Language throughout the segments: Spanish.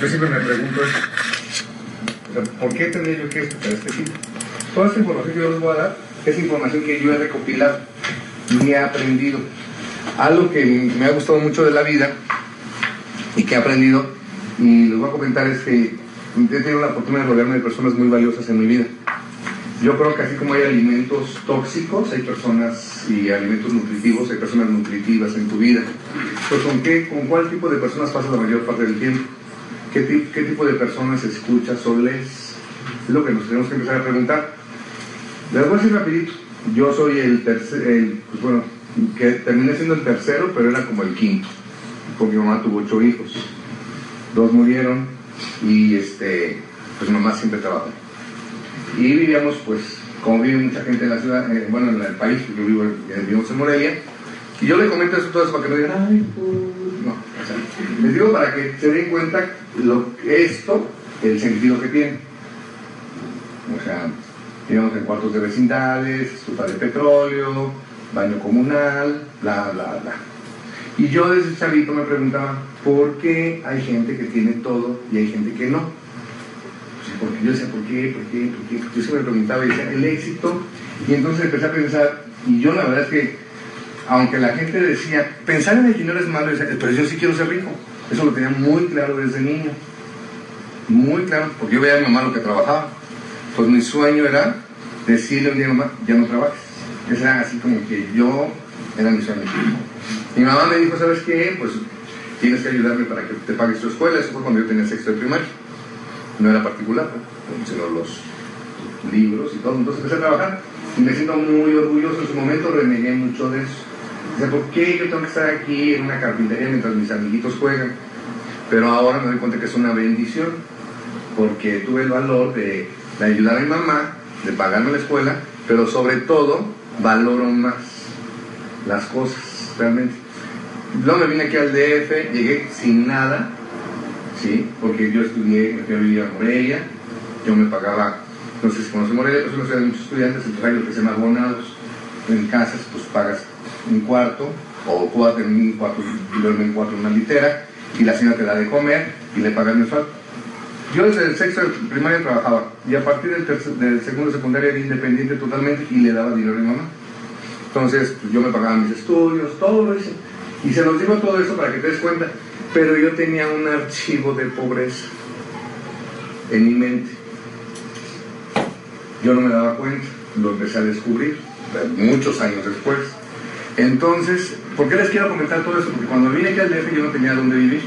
yo siempre me pregunto eso. ¿Por qué tendría yo que escuchar este tipo? Toda esta información que yo les voy a dar es información que yo he recopilado y he aprendido. Algo que me ha gustado mucho de la vida y que he aprendido y les voy a comentar es que he tenido la oportunidad de rodearme de personas muy valiosas en mi vida. Yo creo que así como hay alimentos tóxicos, hay personas y alimentos nutritivos, hay personas nutritivas en tu vida. Pues ¿con, qué, con cuál tipo de personas pasas la mayor parte del tiempo? ¿Qué, qué tipo de personas escuchas o lees? Es lo que nos tenemos que empezar a preguntar. Les voy a decir rapidito. Yo soy el tercer, pues bueno, que terminé siendo el tercero, pero era como el quinto, porque mi mamá tuvo ocho hijos. Dos murieron y este, pues mamá siempre trabajó. Y vivíamos, pues, como vive mucha gente en la ciudad, eh, bueno, en el país, yo vivo, vivimos en Morelia, y yo le comento eso todo eso para que no digan, ay, pues, no, o sea, les digo para que se den cuenta lo, esto, el sentido que tiene. O sea, vivíamos en cuartos de vecindades, estufa de petróleo, baño comunal, bla, bla, bla. Y yo desde chavito me preguntaba, ¿por qué hay gente que tiene todo y hay gente que no? porque yo decía, ¿por qué? ¿Por qué? ¿Por qué? Yo siempre me preguntaba y decía, el éxito. Y entonces empecé a pensar, y yo la verdad es que, aunque la gente decía, pensar en el dinero es malo, pero yo sí quiero ser rico. Eso lo tenía muy claro desde niño. Muy claro, porque yo veía a mi mamá lo que trabajaba. Pues mi sueño era decirle a mi mamá, ya no trabajes. Ese era así como que yo, era mi sueño. Mi mamá me dijo, ¿sabes qué? Pues tienes que ayudarme para que te pagues tu escuela. Eso fue cuando yo tenía sexto de primaria no era particular, sino los libros y todo. Entonces empecé a trabajar y me siento muy orgulloso. En su momento renegué mucho de eso. O sea, ¿por qué yo tengo que estar aquí en una carpintería mientras mis amiguitos juegan? Pero ahora me doy cuenta que es una bendición, porque tuve el valor de, de ayudar a mi mamá, de pagarme la escuela, pero sobre todo valoro más las cosas, realmente. Luego me vine aquí al DF, llegué sin nada, ¿sí? Porque yo estudié, me fui a vivir a Morelia, yo me pagaba, no sé si conoce Morelia, pero es una ciudad de muchos estudiantes, entonces hay lo que se llama abonados. En casas, pues pagas un cuarto, o cuatro, en un cuarto, duerme cuarto en una litera, y la señora te da de comer y le pagas mensual. Yo desde el sexto de primaria trabajaba, y a partir del segundo de secundaria era independiente totalmente y le daba dinero a mi mamá. Entonces, pues yo me pagaba mis estudios, todo lo hice. Y se los digo todo eso para que te des cuenta pero yo tenía un archivo de pobreza en mi mente. Yo no me daba cuenta, lo empecé a descubrir muchos años después. Entonces, ¿por qué les quiero comentar todo eso? Porque cuando vine aquí al DF yo no tenía dónde vivir.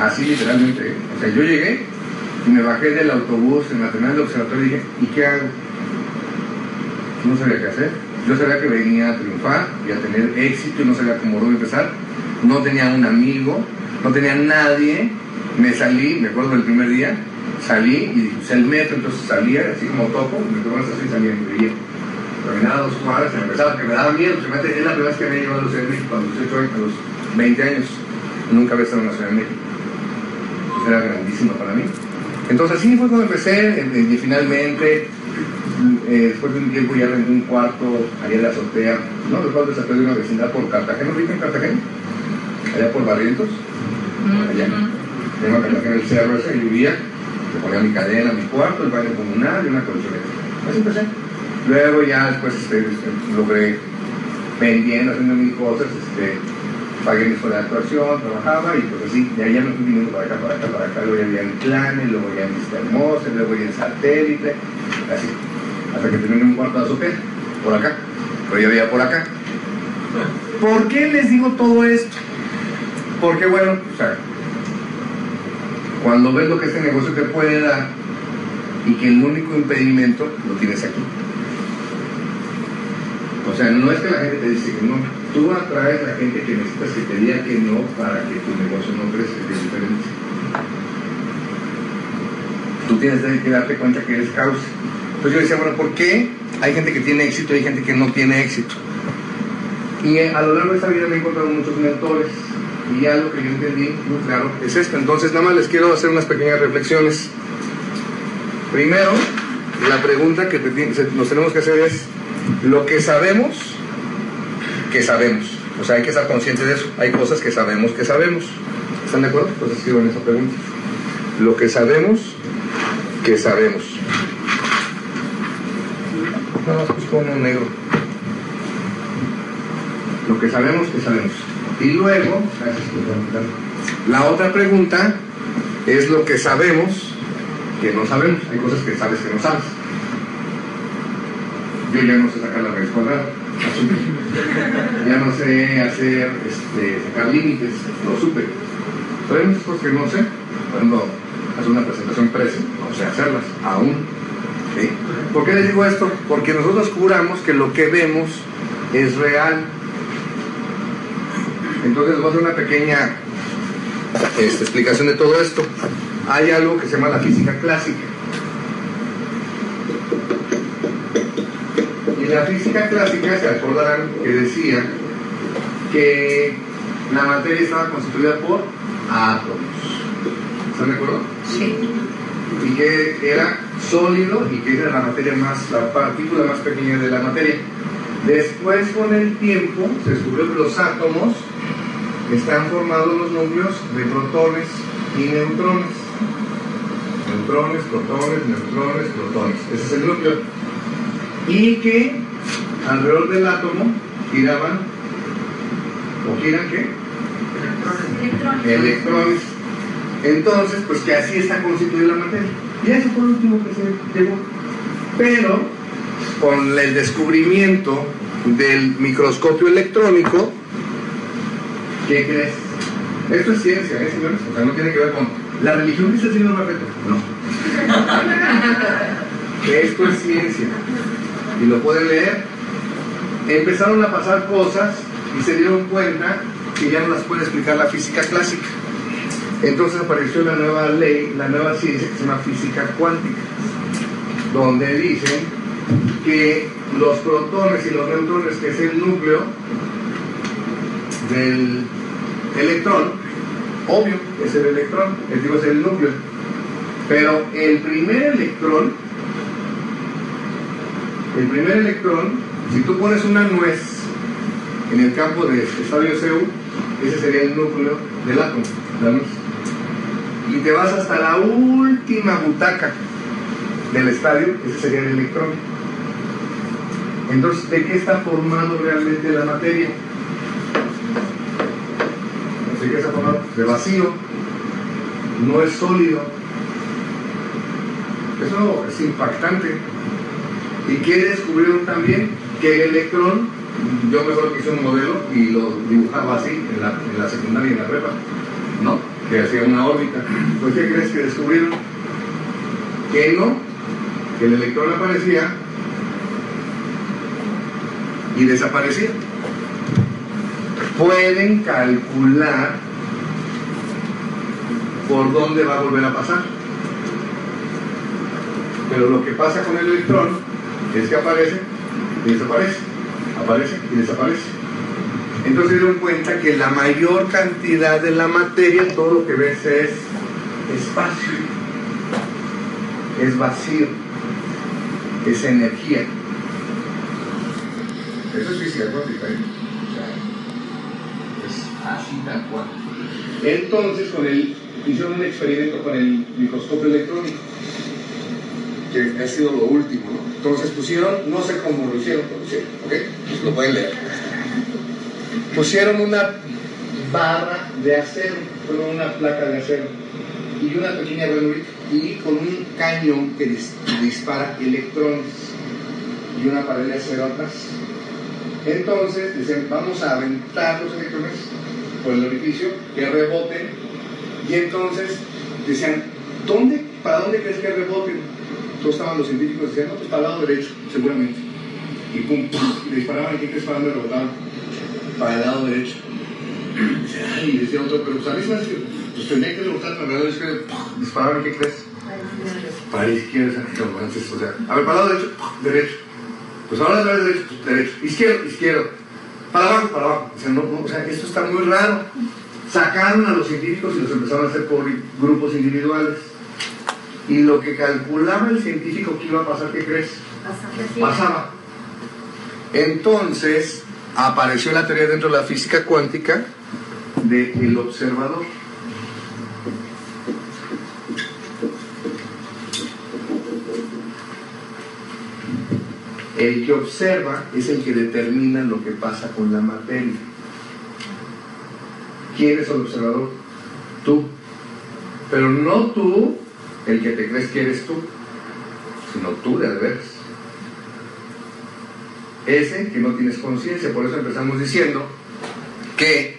Así literalmente. O sea, yo llegué y me bajé del autobús en la terminal del observatorio y dije, ¿y qué hago? No sabía qué hacer. Yo sabía que venía a triunfar y a tener éxito y no sabía cómo empezar. No tenía un amigo, no tenía nadie, me salí, me acuerdo del primer día, salí y usé el metro, entonces salía así como topo, me tomaba así y salía y me. Caminaba dos cuadras, me empezaba, que me daba miedo, se mete, es la primera vez que me llevado a la Ciudad de México, a los 18 años, a los 20 años, nunca había estado en la Ciudad de México. Entonces era grandísimo para mí. Entonces así fue cuando empecé, y finalmente, eh, después de un tiempo ya renté un cuarto allá en la azotea, no recuerdo esa de una vecindad por Cartagena, ¿no en Cartagena? Allá por Barrientos allá. Tengo que en el cerro ese, vivía, le ponía mi cadena, mi cuarto, el baño comunal y una colchoneta. Así empecé. Luego ya después este, este, logré vendiendo, haciendo mil cosas, este, pagué mi escuela de actuación, trabajaba y pues así, ya, ya me fui viniendo para acá, para acá, para acá, luego ya había en Clanes, luego ya en. Hermosa, luego ya en Satélite, así, hasta que terminé un cuarto de azote, por acá, pero ya había por acá. ¿Por qué les digo todo esto? Porque bueno, o sea, cuando ves lo que este negocio te puede dar y que el único impedimento lo tienes aquí. O sea, no es que la gente te dice que no, tú atraes a la gente que necesitas que te diga que no para que tu negocio no crezca, diferente. Tú tienes que darte cuenta que eres causa. Entonces yo decía, bueno, ¿por qué hay gente que tiene éxito y hay gente que no tiene éxito? Y a lo largo de esta vida me he encontrado muchos mentores y algo que yo entendí muy claro es esto. Entonces, nada más les quiero hacer unas pequeñas reflexiones. Primero, la pregunta que nos tenemos que hacer es, lo que sabemos, que sabemos. O sea, hay que estar conscientes de eso. Hay cosas que sabemos que sabemos. ¿Están de acuerdo? Pues escriban esa pregunta. lo que sabemos que sabemos. No, pues con un negro. Lo que sabemos que sabemos. Y luego, la otra pregunta es lo que sabemos que no sabemos. Hay cosas que sabes que no sabes. Yo ya no sé sacar la raíz cuadrada, ya no sé hacer, este, sacar límites, lo supe. Pero hay cosas que no sé. Cuando hacer una presentación presa, no sé hacerlas aún. ¿sí? ¿Por qué les digo esto? Porque nosotros juramos que lo que vemos es real. Entonces voy a hacer una pequeña este, explicación de todo esto. Hay algo que se llama la física clásica. Y la física clásica, se acordarán que decía que la materia estaba constituida por átomos. ¿Están de acuerdo? Sí. Y que era sólido y que era la materia más, la partícula más pequeña de la materia. Después, con el tiempo, se descubrió que los átomos están formados los núcleos de protones y neutrones. Neutrones, protones, neutrones, protones. Ese es el núcleo. Y que alrededor del átomo giraban, ¿o giran qué? Electrones. Entonces, pues que así está constituida la materia. Y eso fue lo último que se llegó. Pero, con el descubrimiento del microscopio electrónico, ¿qué crees? Esto es ciencia, ¿eh, señores? O sea, no tiene que ver con la religión dice el Señor Barreto. No. Esto es ciencia. Y lo pueden leer. Empezaron a pasar cosas y se dieron cuenta que ya no las puede explicar la física clásica. Entonces apareció la nueva ley, la nueva ciencia que se llama física cuántica, donde dicen que los protones y los neutrones, que es el núcleo del electrón, obvio, es el electrón, es, digo, es el núcleo, pero el primer electrón, el primer electrón, si tú pones una nuez en el campo de estadio CU, ese sería el núcleo del átomo, la nuez y te vas hasta la última butaca del estadio, ese sería el electrón. Entonces, ¿de qué está formado realmente la materia? ¿De qué está formado? De vacío, no es sólido. Eso es impactante. ¿Y qué descubrieron también? Que el electrón, yo me acuerdo que hice un modelo y lo dibujaba así en la, en la secundaria y en la prepa, ¿no? que hacía una órbita. Pues ¿qué crees que descubrieron? Que no, que el electrón aparecía y desaparecía. Pueden calcular por dónde va a volver a pasar. Pero lo que pasa con el electrón es que aparece y desaparece, aparece y desaparece. Entonces se dieron cuenta que la mayor cantidad de la materia, todo lo que ves es espacio, es vacío, es energía. Eso es física cuántica, ¿eh? es así tal cual. Entonces, con el, hicieron un experimento con el microscopio electrónico, que ha sido lo último, ¿no? Entonces pusieron, no sé cómo lo hicieron, pero lo ¿ok? Pues lo pueden leer pusieron una barra de acero, una placa de acero y una pequeña ranurita y con un cañón que dispara electrones y una pared de acero atrás. Entonces dicen, vamos a aventar los electrones por el orificio, que reboten, y entonces decían, ¿dónde, ¿para dónde crees que reboten? Todos estaban los científicos decían, no, pues para el lado derecho, seguramente. Y pum, pum, y disparaban, ¿y qué crees para dónde rebotaban? para el lado derecho. Y decía otro, pero pues a pues tendría que rebotar para el lado derecho, disparar, ¿qué crees? Para la izquierda, entonces, o sea, a ver, para el lado derecho, derecho. Pues ahora el lado derecho, pues derecho. Izquierdo, izquierdo. Para abajo, para abajo. O sea, no, o sea, esto está muy raro. Sacaron a los científicos y los empezaron a hacer por grupos individuales. Y lo que calculaba el científico que iba a pasar, ¿qué crees? Pasaba. Entonces apareció la teoría dentro de la física cuántica del de observador. El que observa es el que determina lo que pasa con la materia. ¿Quién es el observador? Tú. Pero no tú el que te crees que eres tú, sino tú de veras. Ese que no tienes conciencia. Por eso empezamos diciendo que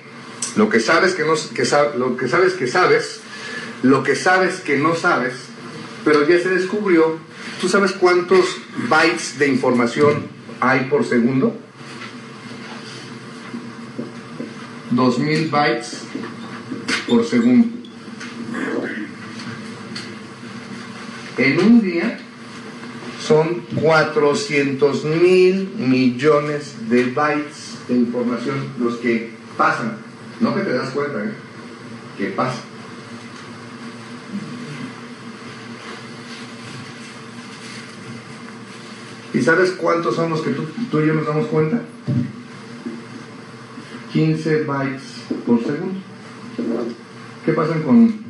lo que sabes que no que lo que sabes que sabes, lo que sabes que no sabes, pero ya se descubrió. ¿Tú sabes cuántos bytes de información hay por segundo? 2000 bytes por segundo. En un día son 400 mil millones de bytes de información los que pasan. No que te das cuenta, ¿eh? que pasan. ¿Y sabes cuántos son los que tú, tú y yo nos damos cuenta? 15 bytes por segundo. ¿Qué pasa con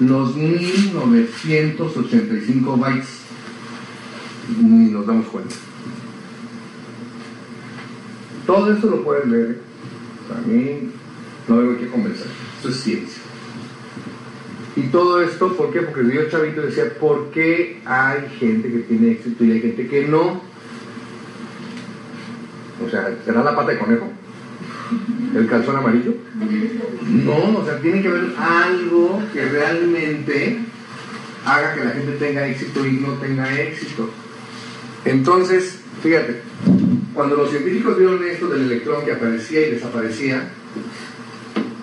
los 1985 bytes? Ni nos damos cuenta. Todo esto lo pueden ver. A mí no hay que convencer. Esto es ciencia. Y todo esto, ¿por qué? Porque Dios Chavito decía, ¿por qué hay gente que tiene éxito y hay gente que no? O sea, ¿será la pata de conejo? ¿El calzón amarillo? No, o sea, tiene que haber algo que realmente haga que la gente tenga éxito y no tenga éxito. Entonces, fíjate, cuando los científicos vieron esto del electrón que aparecía y desaparecía,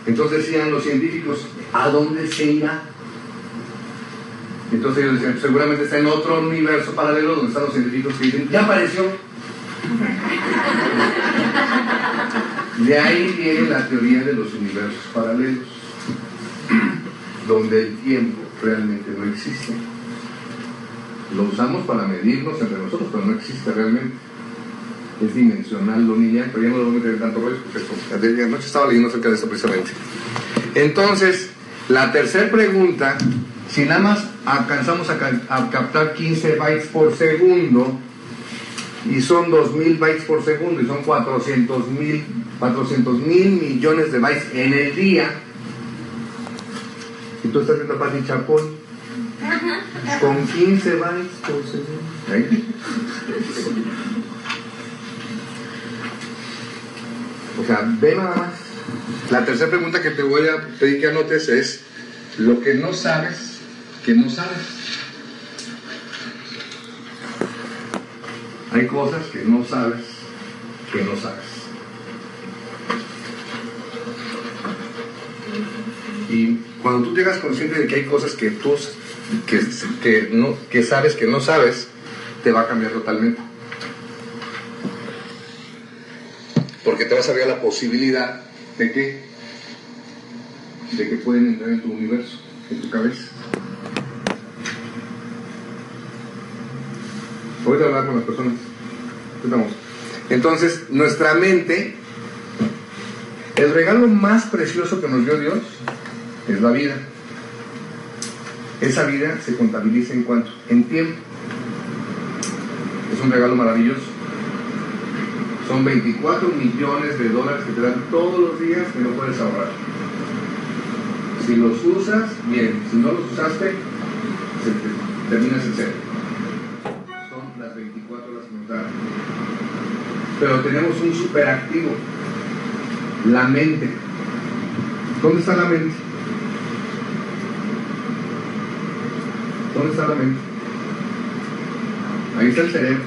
entonces decían los científicos, ¿a dónde se irá? Entonces ellos decían, seguramente está en otro universo paralelo donde están los científicos que dicen, ya apareció. De ahí viene la teoría de los universos paralelos, donde el tiempo realmente no existe. Lo usamos para medirnos entre nosotros, pero no existe realmente. Es dimensional lo niña, pero ya no lo voy a meter tanto rollo porque esto, anoche estaba leyendo acerca de eso precisamente. Entonces, la tercera pregunta, si nada más alcanzamos a, captar 15 bytes por segundo, y son 2.000 bytes por segundo y son 400 mil 400 mil millones de bytes en el día. Y tú estás viendo Pati Chapón con 15 bytes por segundo. O sea, ve nada más. La tercera pregunta que te voy a pedir que anotes es lo que no sabes, que no sabes. Hay cosas que no sabes, que no sabes. Y cuando tú llegas consciente de que hay cosas que tú que, que, no, que sabes que no sabes, te va a cambiar totalmente. Porque te vas a ver la posibilidad de que, de que pueden entrar en tu universo, en tu cabeza. Voy a hablar con las personas. Entonces, nuestra mente, el regalo más precioso que nos dio Dios es la vida. Esa vida se contabiliza en cuanto? En tiempo. Es un regalo maravilloso. Son 24 millones de dólares que te dan todos los días que no puedes ahorrar. Si los usas, bien. Si no los usaste, terminas en cero. Son las 24 horas que nos dan. Pero tenemos un superactivo. La mente. ¿Dónde está la mente? ¿Dónde está la mente? Ahí está el cerebro.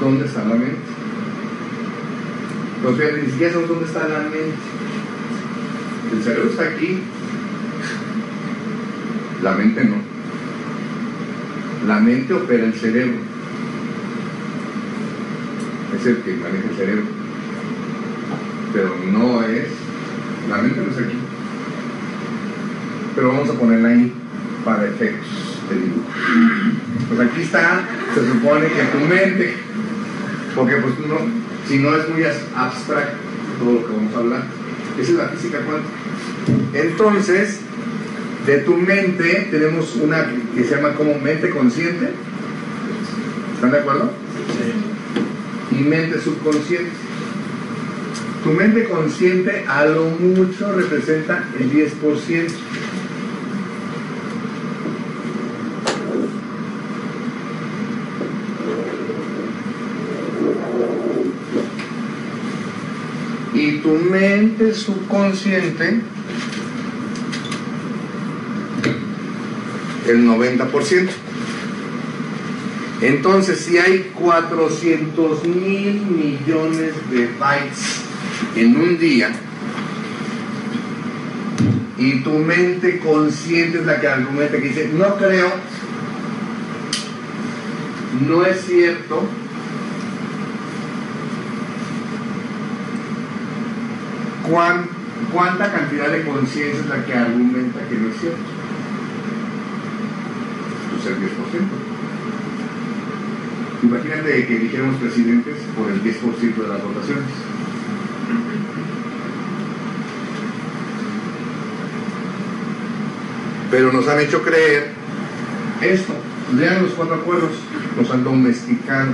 ¿Dónde está la mente? Entonces, ni siquiera sabemos dónde está la mente. El cerebro está aquí. La mente no. La mente opera el cerebro. Es el que maneja el cerebro. Pero no es. La mente no es aquí. Pero vamos a ponerla ahí para efectos de dibujo. Pues aquí está, se supone que tu mente, porque pues no, si no es muy abstracto todo lo que vamos a hablar, esa es la física cuántica. Entonces, de tu mente tenemos una que se llama como mente consciente. ¿Están de acuerdo? Sí. Y mente subconsciente. Tu mente consciente a lo mucho representa el 10%. Y tu mente subconsciente el 90%. Entonces, si hay 400 mil millones de bytes en un día, y tu mente consciente es la que argumenta, que dice, no creo, no es cierto, ¿cuán- ¿cuánta cantidad de conciencia es la que argumenta que no es cierto? Pues el 10%. Imagínate que dijéramos presidentes por el 10% de las votaciones. Pero nos han hecho creer esto. Lean los cuatro acuerdos, nos han domesticado.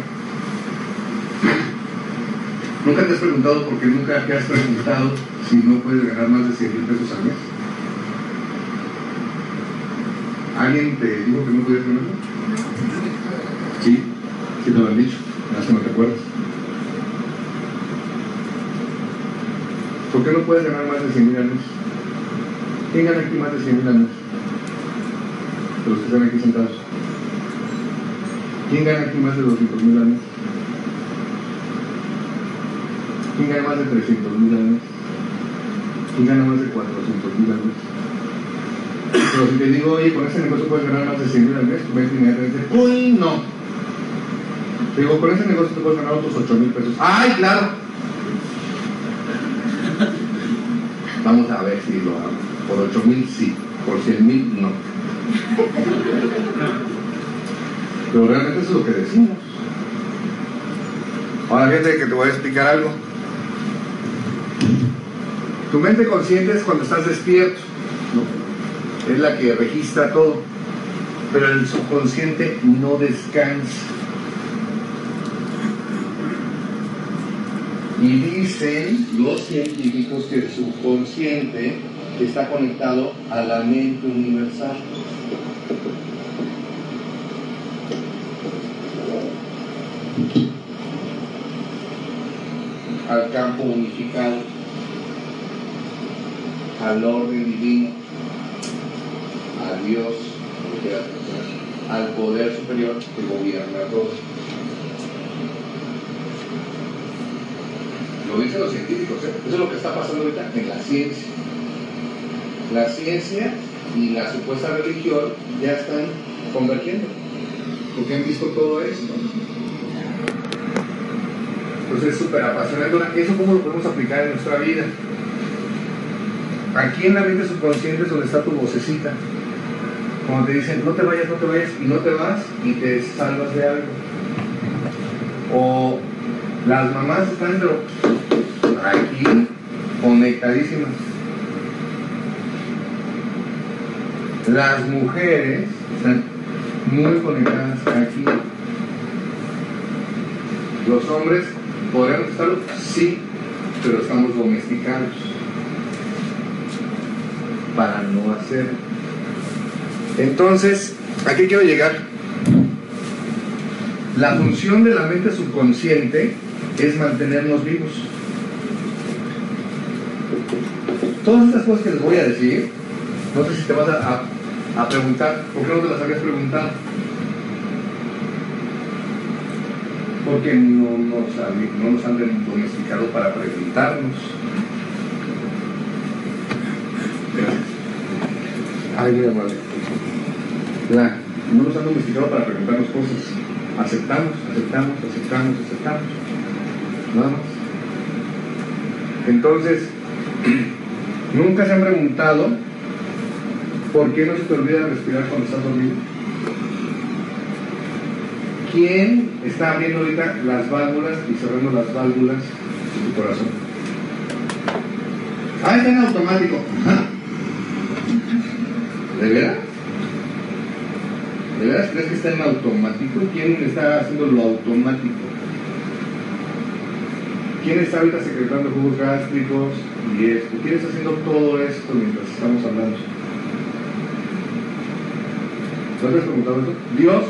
¿Nunca te has preguntado por qué nunca te has preguntado si no puedes ganar más de 100 mil pesos al mes? ¿Alguien te dijo que no podías ganarlo? Sí, sí te lo han dicho, más que no te acuerdas. ¿Por qué no puedes ganar más de 100 mil al mes? ¿Quién gana aquí más de 100 mil al mes? Los que están aquí sentados. ¿Quién gana aquí más de 200 mil al mes? ¿Quién gana más de 300 mil al mes? ¿Quién gana más de 400 mil al mes? Pero si te digo, oye, con ese negocio puedes ganar más de 100 mil al mes, tú ves inmediatamente, uy, no. Te digo, con ese negocio te puedes ganar otros 8 mil pesos. ¡Ay, claro! Vamos a ver si lo hago. Por 8 mil sí, por 100 mil no. Pero realmente eso es lo que decimos. Ahora fíjate que te voy a explicar algo. Tu mente consciente es cuando estás despierto, es la que registra todo, pero el subconsciente no descansa. Y dicen los científicos que el subconsciente está conectado a la mente universal. Al campo unificado, al orden divino, a Dios, al poder superior que gobierna todo. Lo dicen los científicos, ¿eh? eso es lo que está pasando ahorita en la ciencia. La ciencia y la supuesta religión ya están convergiendo, porque han visto todo esto. Entonces es súper apasionante. ¿Eso cómo lo podemos aplicar en nuestra vida? Aquí en la mente subconsciente es donde está tu vocecita. Cuando te dicen, no te vayas, no te vayas, y no te vas y te salvas de algo. O las mamás están aquí conectadísimas. Las mujeres están muy conectadas aquí. Los hombres podríamos estarlo, sí, pero estamos domesticados para no hacerlo. Entonces, ¿a qué quiero llegar? La función de la mente subconsciente es mantenernos vivos. Todas estas cosas que les voy a decir, no sé si te vas a, a- a preguntar, ¿por qué no te las habías preguntado? Porque no nos, han- no nos han domesticado para preguntarnos. Ay, madre. La- no nos han domesticado para preguntarnos cosas. Aceptamos, aceptamos, aceptamos, aceptamos. Nada más. Entonces, nunca se han preguntado por qué no se te olvida respirar cuando estás dormido. ¿Quién está abriendo ahorita las válvulas y cerrando las válvulas de tu corazón? Ah, está en automático. ¿De veras? ¿De veras crees que está en automático? ¿Quién está haciendo lo automático? ¿Quién está ahorita secretando jugos gástricos y esto? ¿Quién está haciendo todo esto mientras estamos hablando? ¿No preguntado eso? Dios,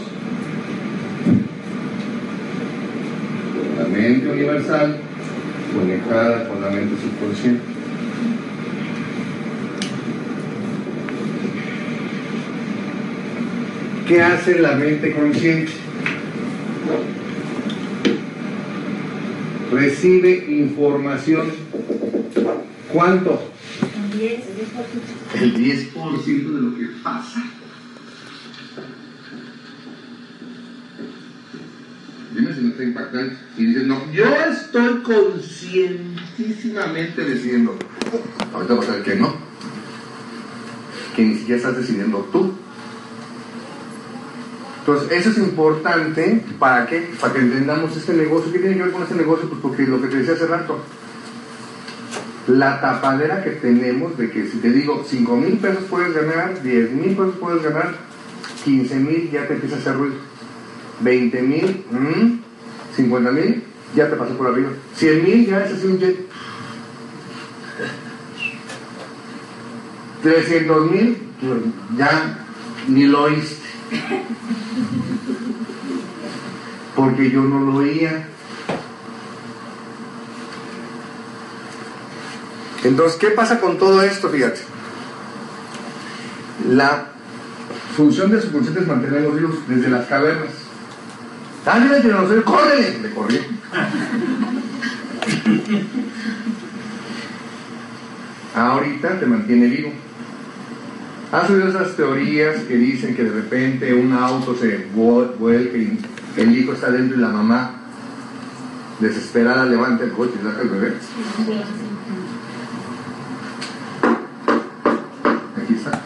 la mente universal conectada con la mente subconsciente. ¿Qué hace la mente consciente? Recibe información. ¿Cuánto? El 10% de lo que pasa. Dime si no está. Y dices, no, yo estoy conscientísimamente decidiendo. Ahorita vas a ver que no. Que ni siquiera estás decidiendo tú. Entonces, eso es importante para que, para que entendamos este negocio. ¿Qué tiene que ver con este negocio? Pues porque lo que te decía hace rato, la tapadera que tenemos de que si te digo 5 mil pesos puedes ganar, 10 mil pesos puedes ganar, 15 mil ya te empieza a hacer ruido, 20 mil, 50 mil ya te pasó por arriba, 100 mil ya es así un jet, 300 mil ya ni lo oíste porque yo no lo oía. Entonces, ¿qué pasa con todo esto? Fíjate. La función de subconsciente es mantener los vivos desde las cavernas. ¡Dale, el tiranosaurio! ¡Córrele! Le corrí. Ahorita te mantiene vivo. ¿Has oído esas teorías que dicen que de repente un auto se vuelve y el hijo está dentro y la mamá desesperada levanta el coche y saca el bebé? Aquí está.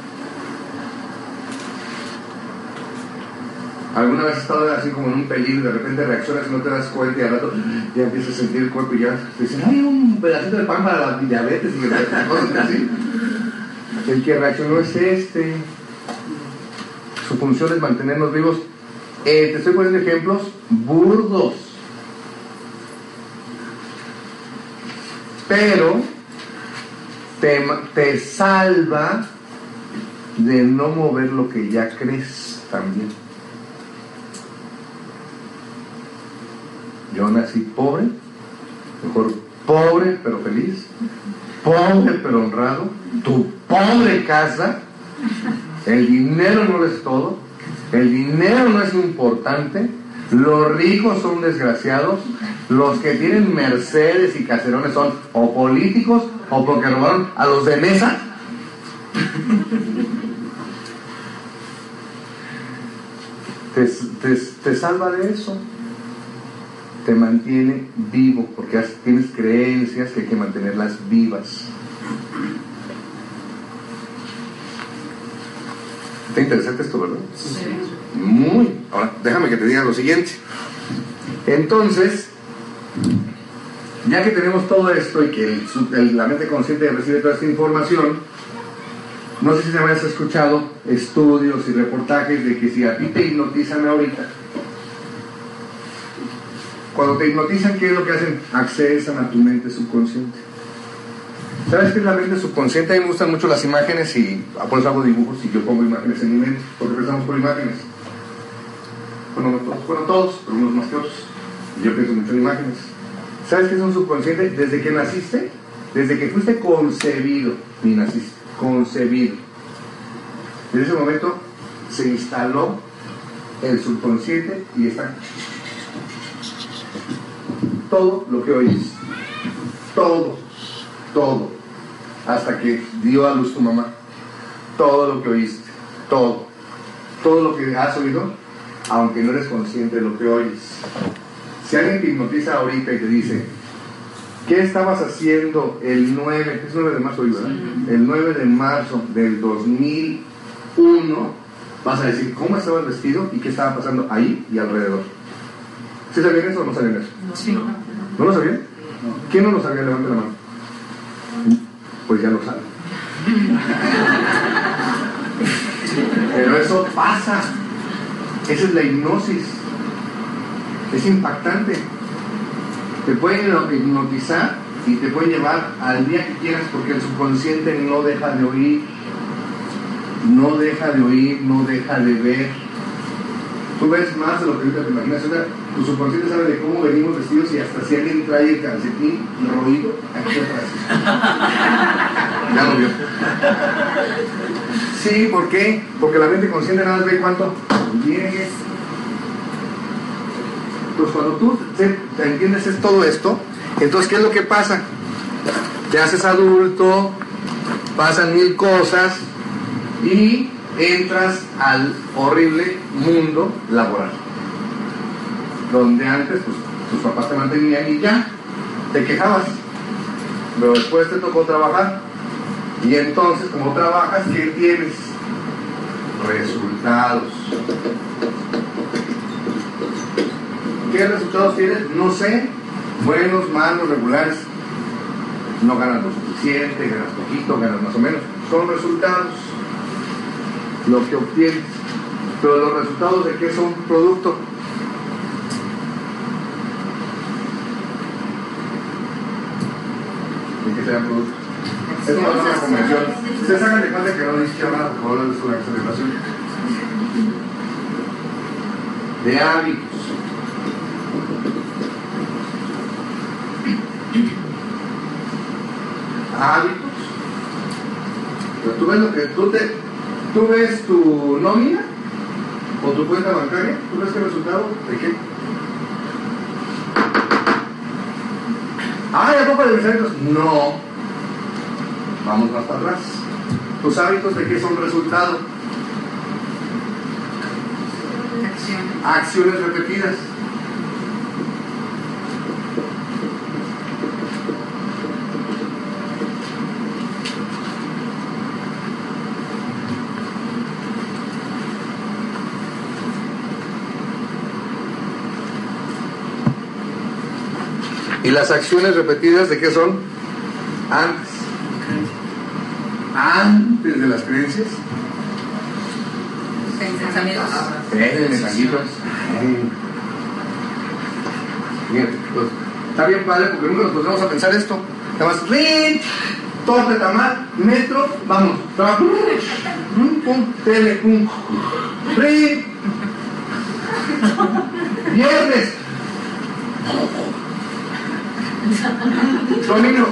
¿Alguna vez has estado así como en un peligro y de repente reaccionas y no te das cuenta y al rato ya empiezas a sentir el cuerpo y ya te dicen, hay un pedacito de pan para la diabetes y cosas así? El que reaccionó es este. Su función es mantenernos vivos. Eh, te estoy poniendo ejemplos burdos. Pero te, te salva de no mover lo que ya crees también. Yo nací pobre, mejor pobre pero feliz, pobre pero honrado, tu pobre casa, el dinero no es todo, el dinero no es importante, los ricos son desgraciados, los que tienen Mercedes y caserones son o políticos o porque robaron a los de mesa. Te, te, te salva de eso te mantiene vivo, porque tienes creencias que hay que mantenerlas vivas. Está interesante esto, ¿verdad? Sí. Muy. Ahora, déjame que te diga lo siguiente. Entonces, ya que tenemos todo esto y que la mente consciente recibe toda esta información, no sé si te habías escuchado estudios y reportajes de que si a ti te hipnotizan ahorita, cuando te hipnotizan, ¿qué es lo que hacen? Accesan a tu mente subconsciente. ¿Sabes qué es la mente subconsciente? A mí me gustan mucho las imágenes y ah, por eso hago dibujos y yo pongo imágenes en mi mente, porque pensamos por imágenes. Bueno, no todos, bueno, todos, pero unos más que otros. Yo pienso mucho en imágenes. ¿Sabes qué es un subconsciente? Desde que naciste, desde que fuiste concebido, ni naciste, concebido. Desde ese momento se instaló el subconsciente y está todo lo que oíste. Todo, todo. Hasta que dio a luz tu mamá. Todo lo que oíste. Todo. Todo lo que has oído, aunque no eres consciente de lo que oyes. Si alguien te hipnotiza ahorita y te dice, ¿qué estabas haciendo el 9, es 9 de marzo ¿verdad? El 9 de marzo del 2001, vas a decir cómo estaba el vestido y qué estaba pasando ahí y alrededor. ¿Sí sabían eso o no sabían eso? Sí. ¿No lo sabían? ¿Quién no lo sabía? Levante la mano. Pues ya lo sabe. Pero eso pasa. Esa es la hipnosis. Es impactante. Te pueden hipnotizar y te pueden llevar al día que quieras porque el subconsciente no deja de oír, no deja de oír, no deja de ver. Tú ves más de lo que ahorita te imaginas. O sea, tu subconsciente sabe de cómo venimos vestidos y hasta si alguien trae el calcetín roído, aquí atrás. ya lo vio. Sí, ¿por qué? Porque la mente consciente nada más ve cuánto. 10. Entonces, cuando tú te, te entiendes es todo esto, entonces, ¿qué es lo que pasa? Te haces adulto, pasan mil cosas y entras al horrible mundo laboral. Donde antes pues, tus papás te mantenían y ya, te quejabas. Pero después te tocó trabajar. Y entonces, como trabajas, ¿qué tienes? Resultados. ¿Qué resultados tienes? No sé, buenos, malos, regulares. No ganas lo suficiente, ganas poquito, ganas más o menos. Son resultados lo que obtienes. Pero los resultados de qué son producto. ¿De qué sean producto? Es una convención. Ustedes hagan de cuenta que no dice que nada, por favor, de una celebración. De hábitos. hábitos. Pero tú ves lo que tú te, tú ves tu nómina o tu cuenta bancaria, tú ves el resultado de qué. Ah, ¿ya poco de mis hábitos? No. Vamos más para atrás. ¿Tus hábitos de qué son resultado? Acciones. Acciones repetidas. ¿Y las acciones repetidas de qué son? Antes. Antes de las creencias. Pensamientos. Mensajitos. Bien, pues, está bien padre porque nunca nos ponemos a pensar esto. Nada más, ¡rin! Torta, tamal, metro, vamos. Pum, tele, pum. ¡Rin! Viernes. Domingo.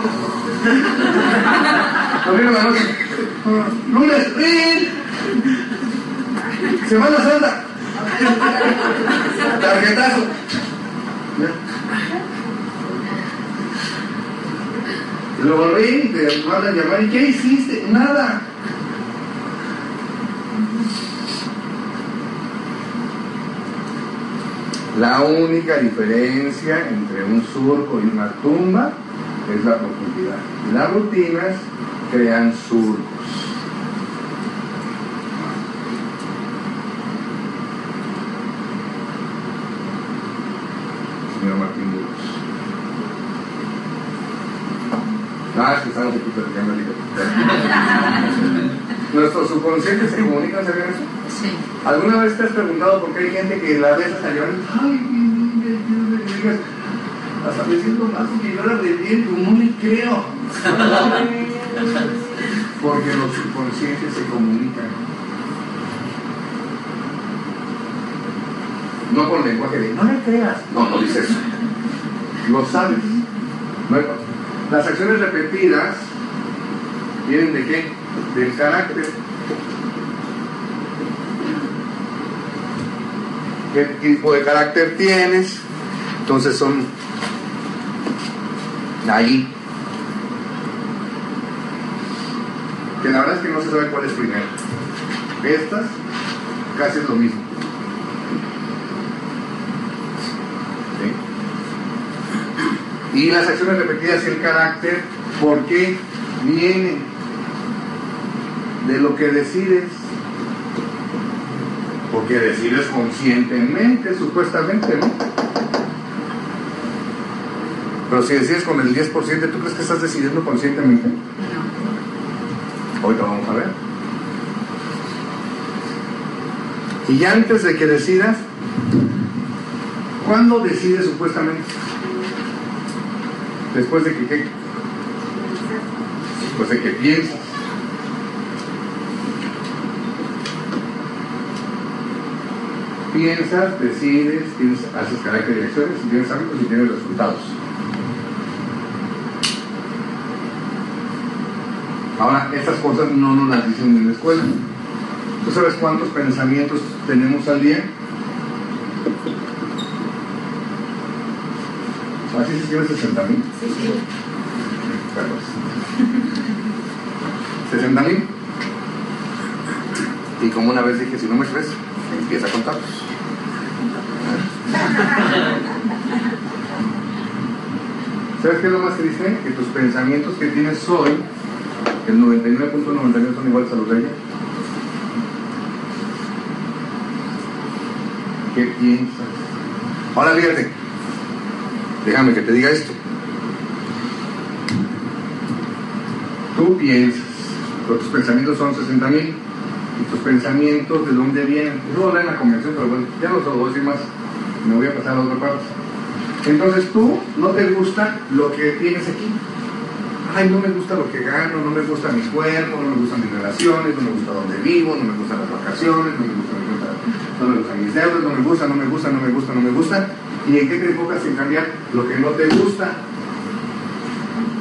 Domingo en la noche. Lunes, ¡rin! Semana Santa. Tarjetazo. Luego ring, te mandan llamar. ¿Y qué hiciste? Nada. La única diferencia entre un surco y una tumba es la profundidad. Las rutinas crean surcos. Señor Martín Burgos. Ah, es que estamos aquí platicando ahorita. Nuestros subconscientes se comunican, ¿sabían eso? Sí. ¿Alguna vez te has preguntado por qué hay gente que la ves hasta llorar? Ay, digas, hasta me siento más que llora de bien, como no le creo. Porque los subconscientes se comunican. No con lenguaje de no le creas. No, no dices. Lo sabes. No hay- Las acciones repetidas vienen de qué? Del carácter. Qué tipo de carácter tienes. Entonces son ahí. Que la verdad es que no se sabe cuál es primero. Estas casi es lo mismo. Y las acciones repetidas y el carácter, ¿por qué vienen? De lo que decides porque decides conscientemente, supuestamente, ¿no? Pero si decides con el 10%, ¿tú crees que estás decidiendo conscientemente? No. Ahorita vamos a ver. Y antes de que decidas, ¿cuándo decides supuestamente? Después de que qué? Después de que piensas. Piensas, decides, tienes, haces carácter de acciones, tienes hábitos y tienes resultados. Ahora, estas cosas no nos las dicen en la escuela. ¿Tú sabes cuántos pensamientos tenemos al día? ¿Así se escribe 60 mil? Sí, sí. ¿60 mil? Y como una vez dije, si no me crees, empieza a contarlos. ¿Sabes qué es lo más triste? Que tus pensamientos que tienes hoy, el 99.99 son iguales a los de ella. ¿Qué piensas? Ahora fíjate, déjame que te diga esto. Tú piensas, pero tus pensamientos son 60 mil. ¿Y tus pensamientos de dónde vienen? Eso lo en la convención, pero bueno, ya no se lo voy a decir más. Me voy a pasar a otra parte. Entonces tú no te gusta lo que tienes aquí. Ay, no me gusta lo que gano, no me gusta mi cuerpo, no me gustan mis relaciones, no me gusta donde vivo, no me gustan las vacaciones, no me gusta, no me gusta, no me gustan mis deudas, no me gusta, no me gusta, no me gusta, no me gusta. ¿Y en qué te enfocas en cambiar lo que no te gusta?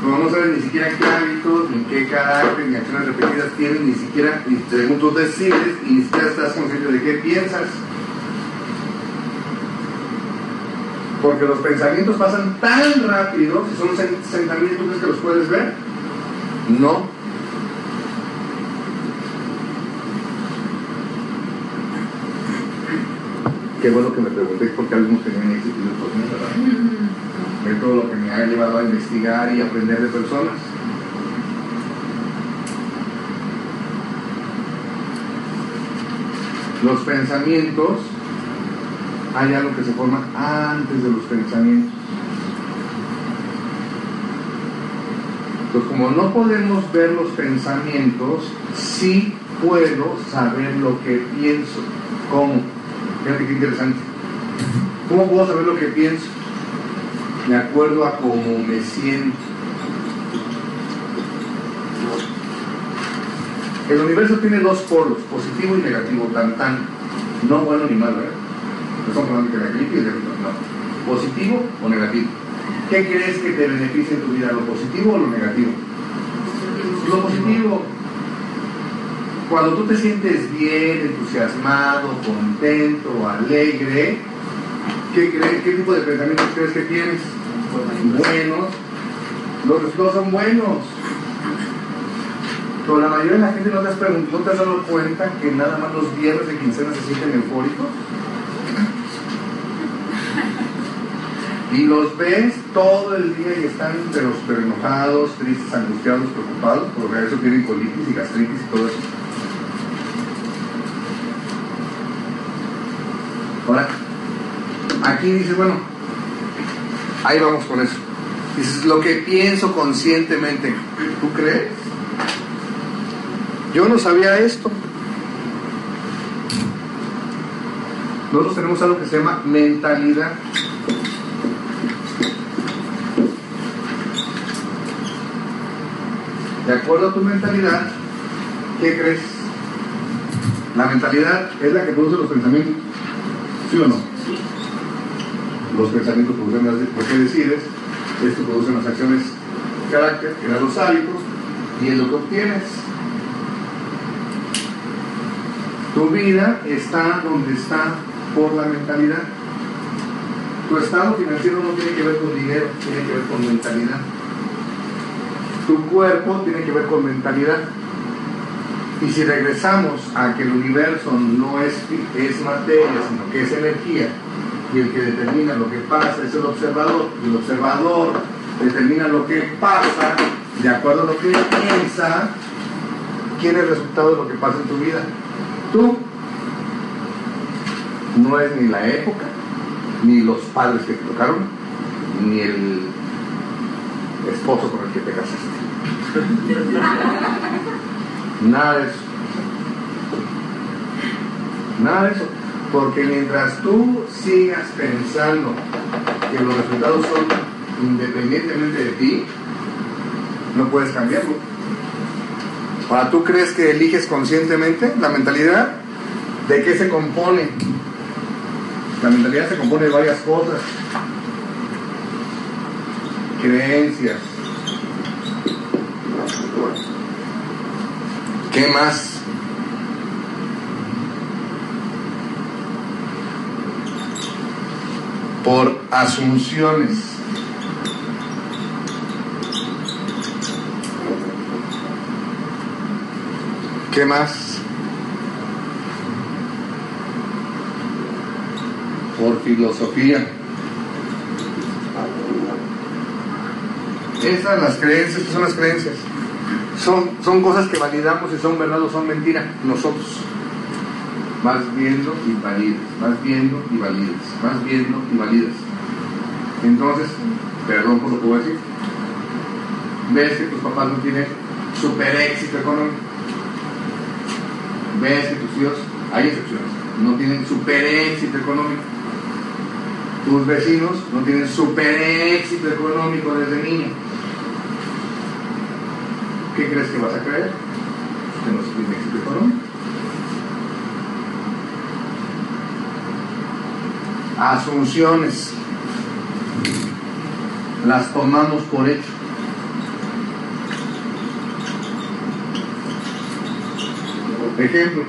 Como no sabes ni siquiera qué hábitos, ni qué carácter, ni acciones repetidas tienes, ni siquiera, ni según tú decides, y ni siquiera estás consciente de qué piensas. Porque los pensamientos pasan tan rápido, si son 60 mil, ¿tú crees que los puedes ver? No. Qué bueno que me pregunté por qué algunos tenían éxito y otros no, ¿verdad? Ver todo lo que me ha llevado a investigar y aprender de personas. Los pensamientos hay algo que se forma antes de los pensamientos. Entonces, como no podemos ver los pensamientos, sí puedo saber lo que pienso. ¿Cómo? Fíjate qué interesante. ¿Cómo puedo saber lo que pienso? De acuerdo a cómo me siento. El universo tiene dos polos, positivo y negativo, tan tan, no bueno ni malo, ¿eh? Estamos hablando de negativo y de no. ¿Positivo o negativo? ¿Qué crees que te beneficia en tu vida, lo positivo o lo negativo? Lo positivo. Cuando tú te sientes bien, entusiasmado, contento, alegre, ¿qué, crees, ¿qué tipo de pensamientos crees que tienes? Buenos. Los resultados son buenos. Pero la mayoría de la gente no te has ¿no te has dado cuenta que nada más los viernes de quincena se sienten eufóricos? Y los ves todo el día y están pero, pero enojados, tristes, angustiados, preocupados, porque eso tienen colitis y gastritis y todo eso. Ahora, aquí dices, bueno, ahí vamos con eso. Dices, lo que pienso conscientemente, ¿tú crees? Yo no sabía esto. Nosotros tenemos algo que se llama mentalidad. De acuerdo a tu mentalidad, ¿qué crees? La mentalidad es la que produce los pensamientos. ¿Sí o no? Los pensamientos producen las, lo que decides, esto produce las acciones, carácter, que dan los hábitos, y es lo que obtienes. Tu vida está donde está por la mentalidad. Tu estado financiero no tiene que ver con dinero, tiene que ver con mentalidad. Tu cuerpo tiene que ver con mentalidad. Y si regresamos a que el universo no es, es materia, sino que es energía, y el que determina lo que pasa es el observador, y el observador determina lo que pasa de acuerdo a lo que piensa, ¿quién es el resultado de lo que pasa en tu vida? Tú. No es ni la época, ni los padres que te tocaron, ni el esposo con el que te casaste. Nada de eso. Nada de eso. Porque mientras tú sigas pensando que los resultados son independientemente de ti, no puedes cambiarlo. Ahora, ¿tú crees que eliges conscientemente la mentalidad? ¿De qué se compone? La mentalidad se compone de varias cosas. Creencias. ¿Qué más? Por asunciones. ¿Qué más? Por filosofía. Esas las creencias, ¿qué son las creencias? Son, son cosas que validamos si son verdad o son mentira, nosotros. Vas viendo y validas, vas viendo y validas, vas viendo y validas. Entonces, perdón por lo que voy a decir, ves que tus papás no tienen super éxito económico ves que tus hijos, hay excepciones, no tienen super éxito económico. Tus vecinos no tienen super éxito económico desde niño. ¿Qué crees que vas a creer? Que no tienen éxito económico. Asunciones. Las tomamos por hecho. Ejemplo,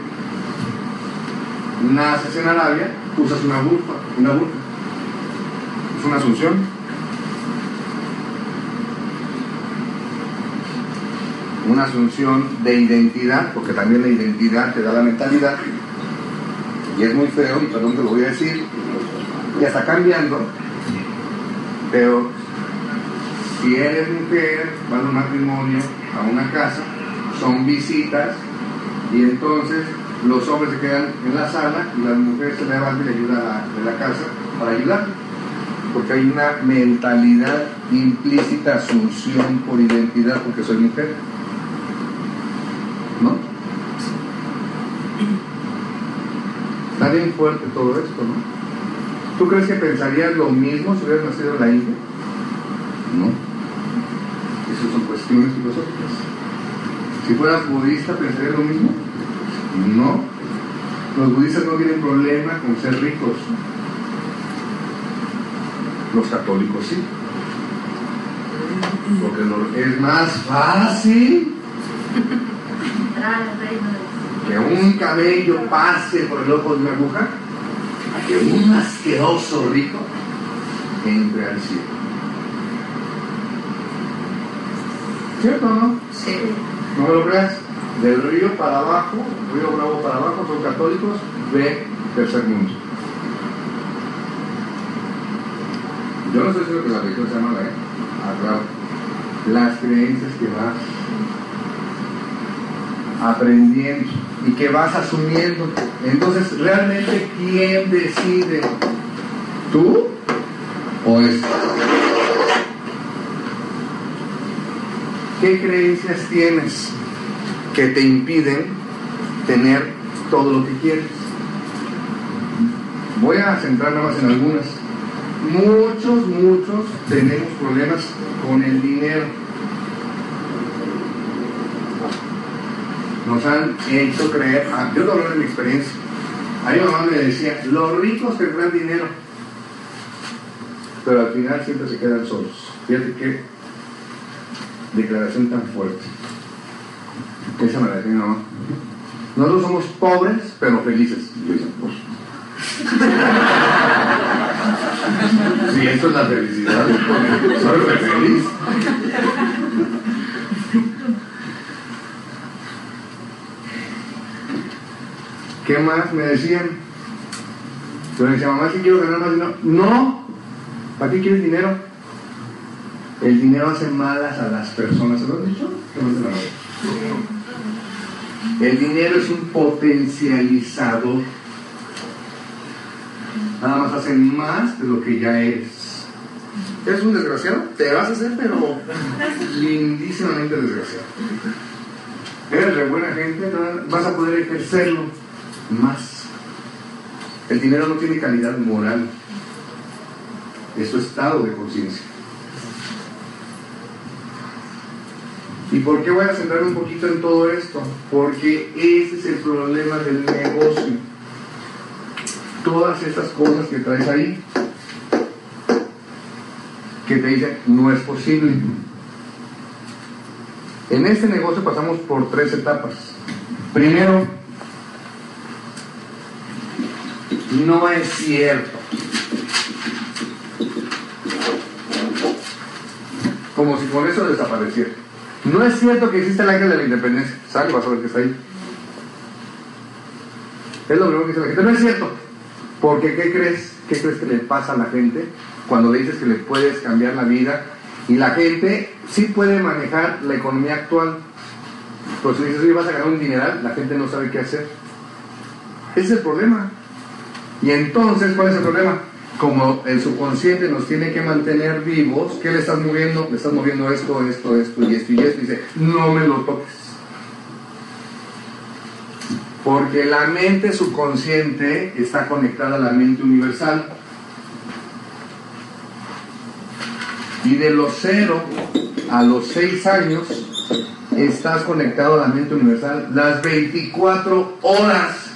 naces en Arabia, usas una burka, una burka. Es una asunción. Una asunción de identidad, porque también la identidad te da la mentalidad. Y es muy feo, y perdón te lo voy a decir, ya está cambiando, pero si eres mujer, van a un matrimonio, a una casa, son visitas, y entonces los hombres se quedan en la sala y las mujeres se levantan y le ayudan a, de la casa para ayudar. Porque hay una mentalidad implícita, asunción por identidad, porque soy mujer. ¿No? Está bien fuerte todo esto, ¿no? ¿Tú crees que pensarías lo mismo si hubieras nacido en la India? No. Esas son cuestiones filosóficas. Si fueras budista, ¿pensarías lo mismo? No. Los budistas no tienen problema con ser ricos. Los católicos sí. Porque es más fácil que un cabello pase por el ojo de una aguja a que un asqueroso rico entre al cielo. ¿Cierto o no? Sí. No me lo creas. Del río para abajo, río Bravo para abajo, son católicos, ve tercer mundo. Yo no sé si lo que la religión se llama, ¿eh? Las creencias que vas aprendiendo y que vas asumiendo. Entonces, ¿realmente quién decide? ¿Tú o esto? ¿Qué creencias tienes que te impiden tener todo lo que quieres? Voy a centrar nada más en algunas. Muchos, muchos tenemos problemas con el dinero. Nos han hecho creer, ah, yo te hablo de mi experiencia. A mi mamá me decía, los ricos tendrán dinero, pero al final siempre se quedan solos. Fíjate qué declaración tan fuerte. Esa me la decía mi mamá. Nosotros somos pobres, pero felices. Yo decía, pues. Si esto es la felicidad, soy feliz. ¿Qué más me decían? Yo le decía, mamá, si quiero ganar más dinero. No, ¿para qué quieres dinero? El dinero hace malas a las personas. ¿Se lo has dicho? El dinero es un potencializador. Nada más hacen más de lo que ya eres. ¿Eres un desgraciado? Te vas a hacer, pero lindísimamente desgraciado. Eres de buena gente, vas a poder ejercerlo más. El dinero no tiene calidad moral. Es su estado de conciencia. ¿Y por qué voy a centrarme un poquito en todo esto? Porque ese es el problema del negocio. Todas estas cosas que traes ahí, que te dicen, no es posible. En este negocio pasamos por tres etapas. Primero, no es cierto. Como si con eso desapareciera. No es cierto que existe el ángel de la independencia. Sale, vas a ver que está ahí. Es lo primero que dice la gente. No es cierto. Porque ¿qué crees? ¿Qué crees que le pasa a la gente cuando le dices que le puedes cambiar la vida? Y la gente sí puede manejar la economía actual. Pero si dices, oye, vas a ganar un dineral, la gente no sabe qué hacer. Ese es el problema. Y entonces, ¿cuál es el problema? Como el subconsciente nos tiene que mantener vivos, ¿qué le estás moviendo? Le estás moviendo esto, esto, esto y esto y esto. Y dice, no me lo toques. Porque la mente subconsciente está conectada a la mente universal. Y de los 0 a los 6 años estás conectado a la mente universal las 24 horas.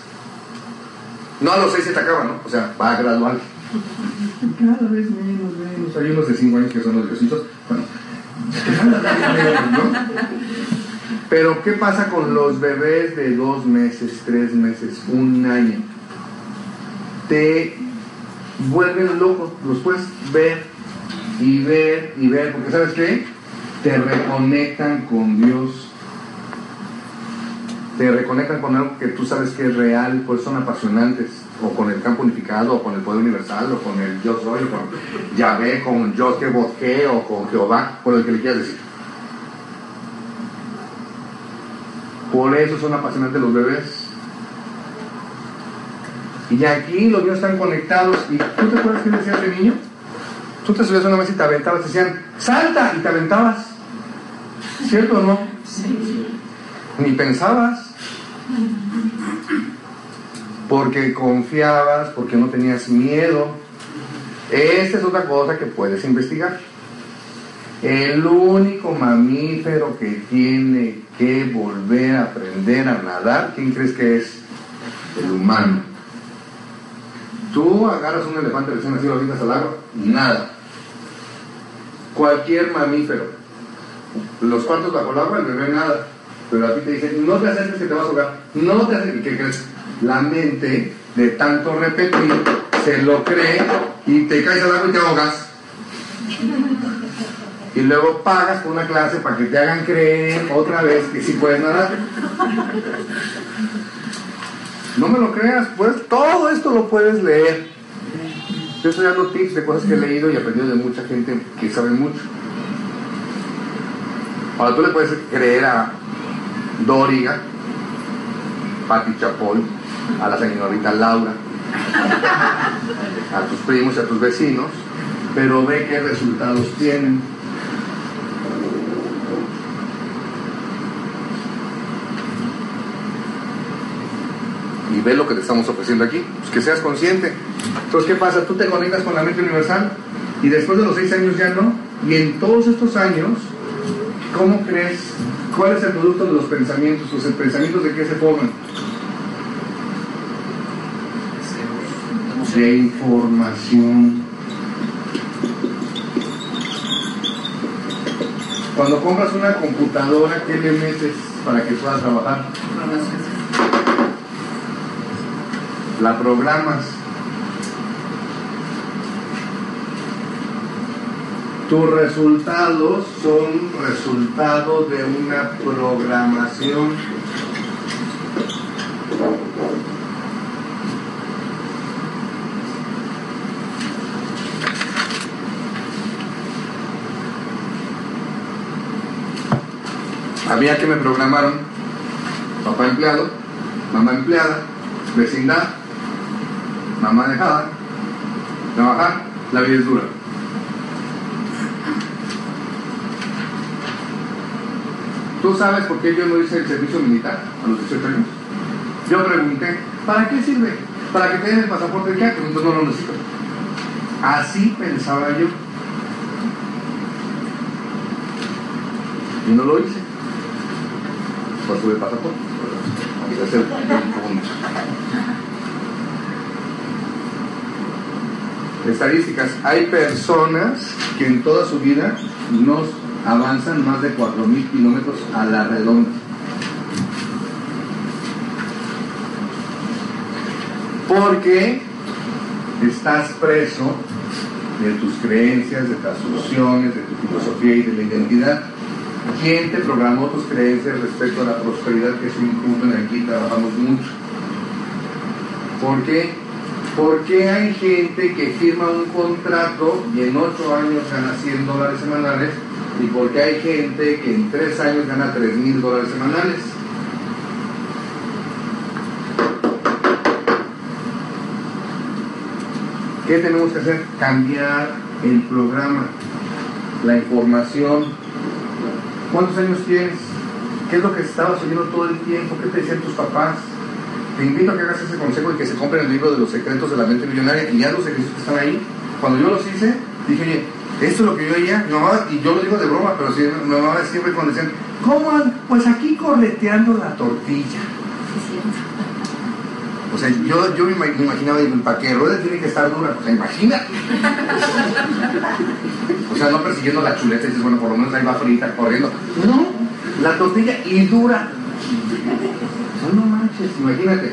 No a los 6 se te acaba, ¿no? O sea, va gradual. Cada vez menos, menos. Hay unos de 5 años que son los diositos. Bueno, cada vez menos, ¿no? Pero ¿qué pasa con los bebés de 2 meses, 3 meses, un año? Te vuelven locos, los puedes ver y ver y ver, porque ¿sabes qué? Te reconectan con Dios. Te reconectan con algo que tú sabes que es real, pues son apasionantes. O con el campo unificado, o con el poder universal, o con el yo soy, o con Yahvé, con yo que bosque, o con Jehová, por el que le quieras decir. Por eso son apasionantes los bebés. Y aquí los niños están conectados. ¿Y tú te acuerdas qué decía ese niño? Tú te subías una vez y te aventabas, te decían, salta, y te aventabas. ¿Cierto o no? Sí. Ni pensabas. Porque confiabas, porque no tenías miedo. Esta es otra cosa que puedes investigar. El único mamífero que tiene que volver a aprender a nadar, ¿quién crees que es? El humano. Tú agarras un elefante recién nacido, lo avientas al agua, nada. Cualquier mamífero. Los cuartos bajo el agua, el bebé nada. Pero a ti te dicen, no te acerques que te vas a ahogar. No te acerques. ¿Y qué crees? La mente, de tanto repetir, se lo cree y te caes al agua y te ahogas. Y luego pagas por una clase para que te hagan creer otra vez que sí puedes nadar. No me lo creas, pues todo esto lo puedes leer. Yo estoy dando tips de cosas que he leído y aprendido de mucha gente que sabe mucho. Ahora tú le puedes creer a Doriga, Pati Chapoy, a la señorita Laura, a tus primos y a tus vecinos, pero ve qué resultados tienen. y ve lo que te estamos ofreciendo aquí, pues que seas consciente. Entonces, ¿qué pasa? Tú te conectas con la mente universal y después de los seis años ya no. Y en todos estos años, ¿cómo crees? ¿Cuál es el producto de los pensamientos? ¿Los pensamientos de qué se forman? De información. Cuando compras una computadora, ¿qué le metes para que pueda trabajar? la programas. Tus resultados son resultado de una programación. Había que me programaron papá empleado, mamá empleada, vecindad, mamá dejada, trabajar, la vida es dura. ¿Tú sabes por qué yo no hice el servicio militar a los 18 años? Yo pregunté, ¿para qué sirve? para que te el pasaporte de entonces no lo necesito. Así pensaba yo. Y no lo hice. Pues tuve pasaporte. Estadísticas. Hay personas que en toda su vida nos avanzan más de 4.000 kilómetros a la redonda. Porque estás preso de tus creencias, de tus asunciones, de tu filosofía y de la identidad. ¿Quién te programó tus creencias respecto a la prosperidad que es un punto en el que trabajamos mucho? ¿Por qué? Porque hay gente que firma un contrato y en 8 años gana 100 dólares semanales y porque hay gente que en 3 años gana 3 mil dólares semanales. ¿Qué tenemos que hacer? Cambiar el programa, la información. ¿Cuántos años tienes? ¿Qué es lo que estabas oyendo todo el tiempo? ¿Qué te decían tus papás? Te invito a que hagas ese consejo y que se compren el libro de los secretos de la mente millonaria y ya los ejercicios que están ahí. Cuando yo los hice, dije, oye, esto es lo que yo oía, mi mamá, y yo lo digo de broma, pero sí, mi mamá siempre cuando decían, ¿cómo? Pues aquí correteando la tortilla. O sea, yo, yo me imaginaba, digo, ¿para qué rueda tiene que estar dura? O sea, imagina. O sea, no persiguiendo la chuleta y dices, bueno, por lo menos ahí va frita, corriendo. No, la tortilla y dura. No, manches, imagínate.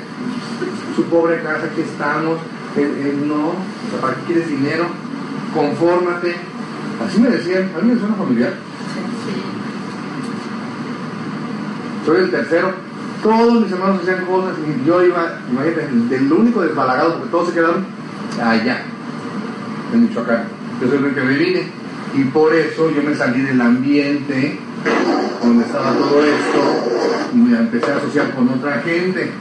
Su pobre casa, aquí estamos. Él, no, o sea, ¿para qué quieres dinero? Confórmate. Así me decían, ¿a mí me suena familiar? Soy el tercero todos mis hermanos hacían cosas y yo iba, imagínate, del único desbalagado, porque todos se quedaron allá, en Michoacán. Yo soy el que me vine. Y por eso yo me salí del ambiente donde estaba todo esto y me empecé a asociar con otra gente.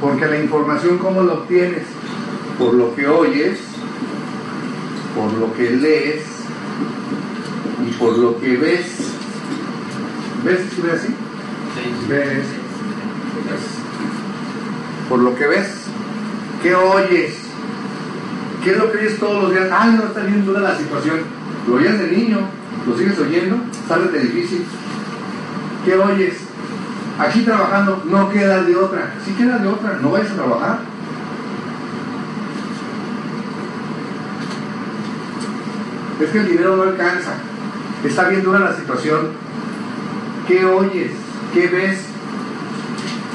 Porque la información, ¿cómo la obtienes? Por lo que oyes, por lo que lees por lo que ves. ¿Ves? ¿Sí así? Sí. ¿Ves? por lo que ves, ¿qué oyes? ¿Qué es lo que oyes todos los días? Ay, no está bien dura la situación. Lo oyes de niño, lo sigues oyendo, sales de difícil. ¿Qué oyes? Aquí trabajando, no queda de otra. Si queda de otra, no vayas a trabajar. Es que el dinero no alcanza. Está bien dura la situación. ¿Qué oyes? ¿Qué ves?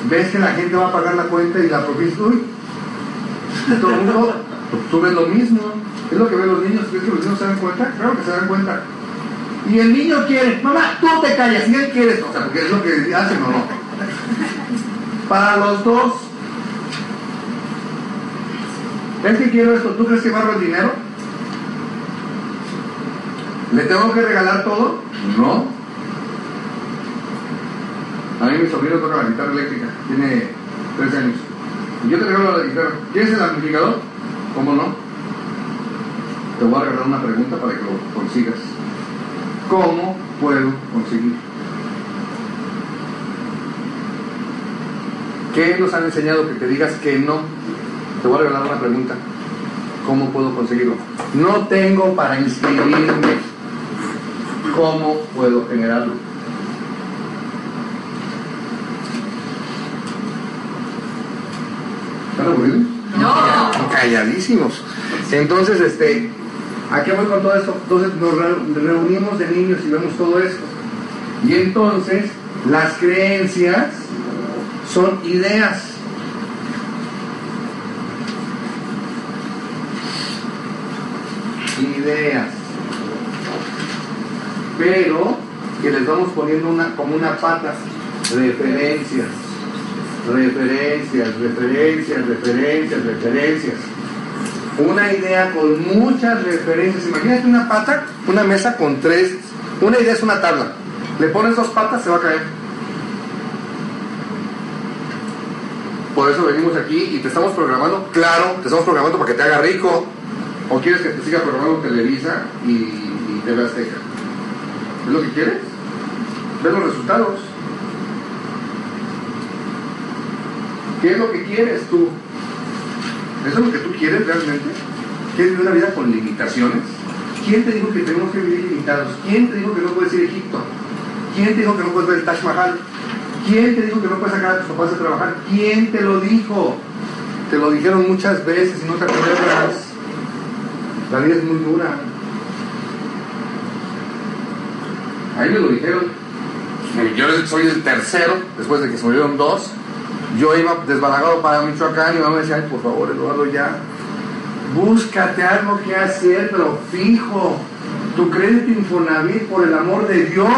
ves que la gente va a pagar la cuenta y la propiedad, uy, todo el mundo, tú ves lo mismo, es lo que ven los niños, ¿ves que los niños se dan cuenta? Claro que se dan cuenta. Y el niño quiere, mamá, tú te callas, y él quiere, o sea, porque es lo que hacen o no. Para los dos, es que quiero esto, ¿tú crees que barro el dinero? ¿Le tengo que regalar todo? No. A mí mi sobrino toca la guitarra eléctrica, tiene 13 años. Yo te regalo la guitarra. ¿Quieres el amplificador? ¿Cómo no? Te voy a regalar una pregunta para que lo consigas. ¿Cómo puedo conseguir? ¿Qué nos han enseñado que te digas que no? Te voy a regalar una pregunta. ¿Cómo puedo conseguirlo? No tengo para inscribirme. ¿Cómo puedo generarlo? No. Calladísimos. Entonces, este, ¿a qué voy con todo esto? Entonces nos reunimos de niños y vemos todo esto. Y entonces las creencias son ideas. Ideas. Pero que les vamos poniendo una, como una pata, referencias referencias, referencias, referencias, referencias. Una idea con muchas referencias. Imagínate una pata, una mesa con tres. Una idea es una tabla. Le pones dos patas, se va a caer. Por eso venimos aquí y te estamos programando, claro, te estamos programando para que te haga rico. ¿O quieres que te siga programando Televisa y, y TV Azteca? ¿Es lo que quieres? Ver los resultados. ¿Qué es lo que quieres tú? ¿Eso es lo que tú quieres realmente? ¿Quieres vivir una vida con limitaciones? ¿Quién te dijo que tenemos que vivir limitados? ¿Quién te dijo que no puedes ir a Egipto? ¿Quién te dijo que no puedes ver el Taj Mahal? ¿Quién te dijo que no puedes sacar a tus papás a trabajar? ¿Quién te lo dijo? Te lo dijeron muchas veces y no te acuerdas. La vida es muy dura. Ahí me lo dijeron. Yo soy el tercero, después de que se murieron dos. Yo iba desbalagado para Michoacán y mi mamá me decía, ay, por favor, Eduardo, ya. Búscate algo que hacer, pero fijo. Tu crédito Infonavit, por el amor de Dios.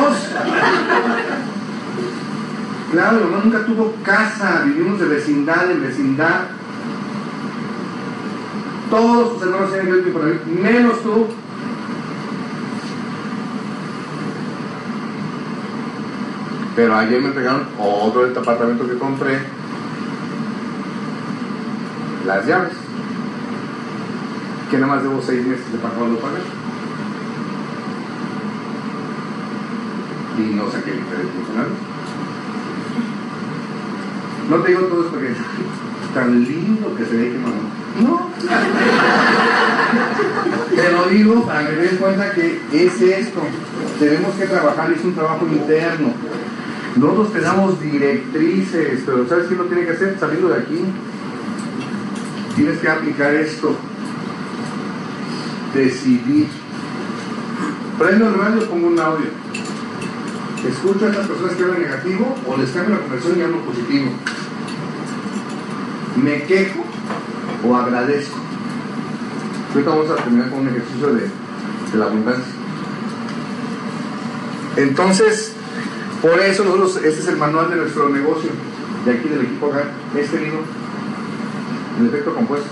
Claro, mi mamá nunca tuvo casa, vivimos de vecindad en vecindad. Todos tus hermanos tienen crédito Infonavit, menos tú. Pero ayer me entregaron otro departamento que compré, las llaves, que nada más debo seis meses de pagarlo pagar. Y no saqué el crédito funcional. No te digo todo esto porque tan lindo que se ve que mamá. No. Te lo digo para que te des cuenta que es esto. Tenemos que trabajar, es un trabajo interno. Nosotros te damos directrices, pero ¿sabes qué lo tiene que hacer? Saliendo de aquí, tienes que aplicar esto. Decidir. Prendo el radio, pongo un audio. Escucho a estas personas que hablan negativo o les cambio la conversación y hablo positivo. Me quejo o agradezco. Ahorita vamos a terminar con un ejercicio de, de la abundancia. Entonces, por eso nosotros, este es el manual de nuestro negocio, de aquí del equipo acá, este libro, el efecto compuesto.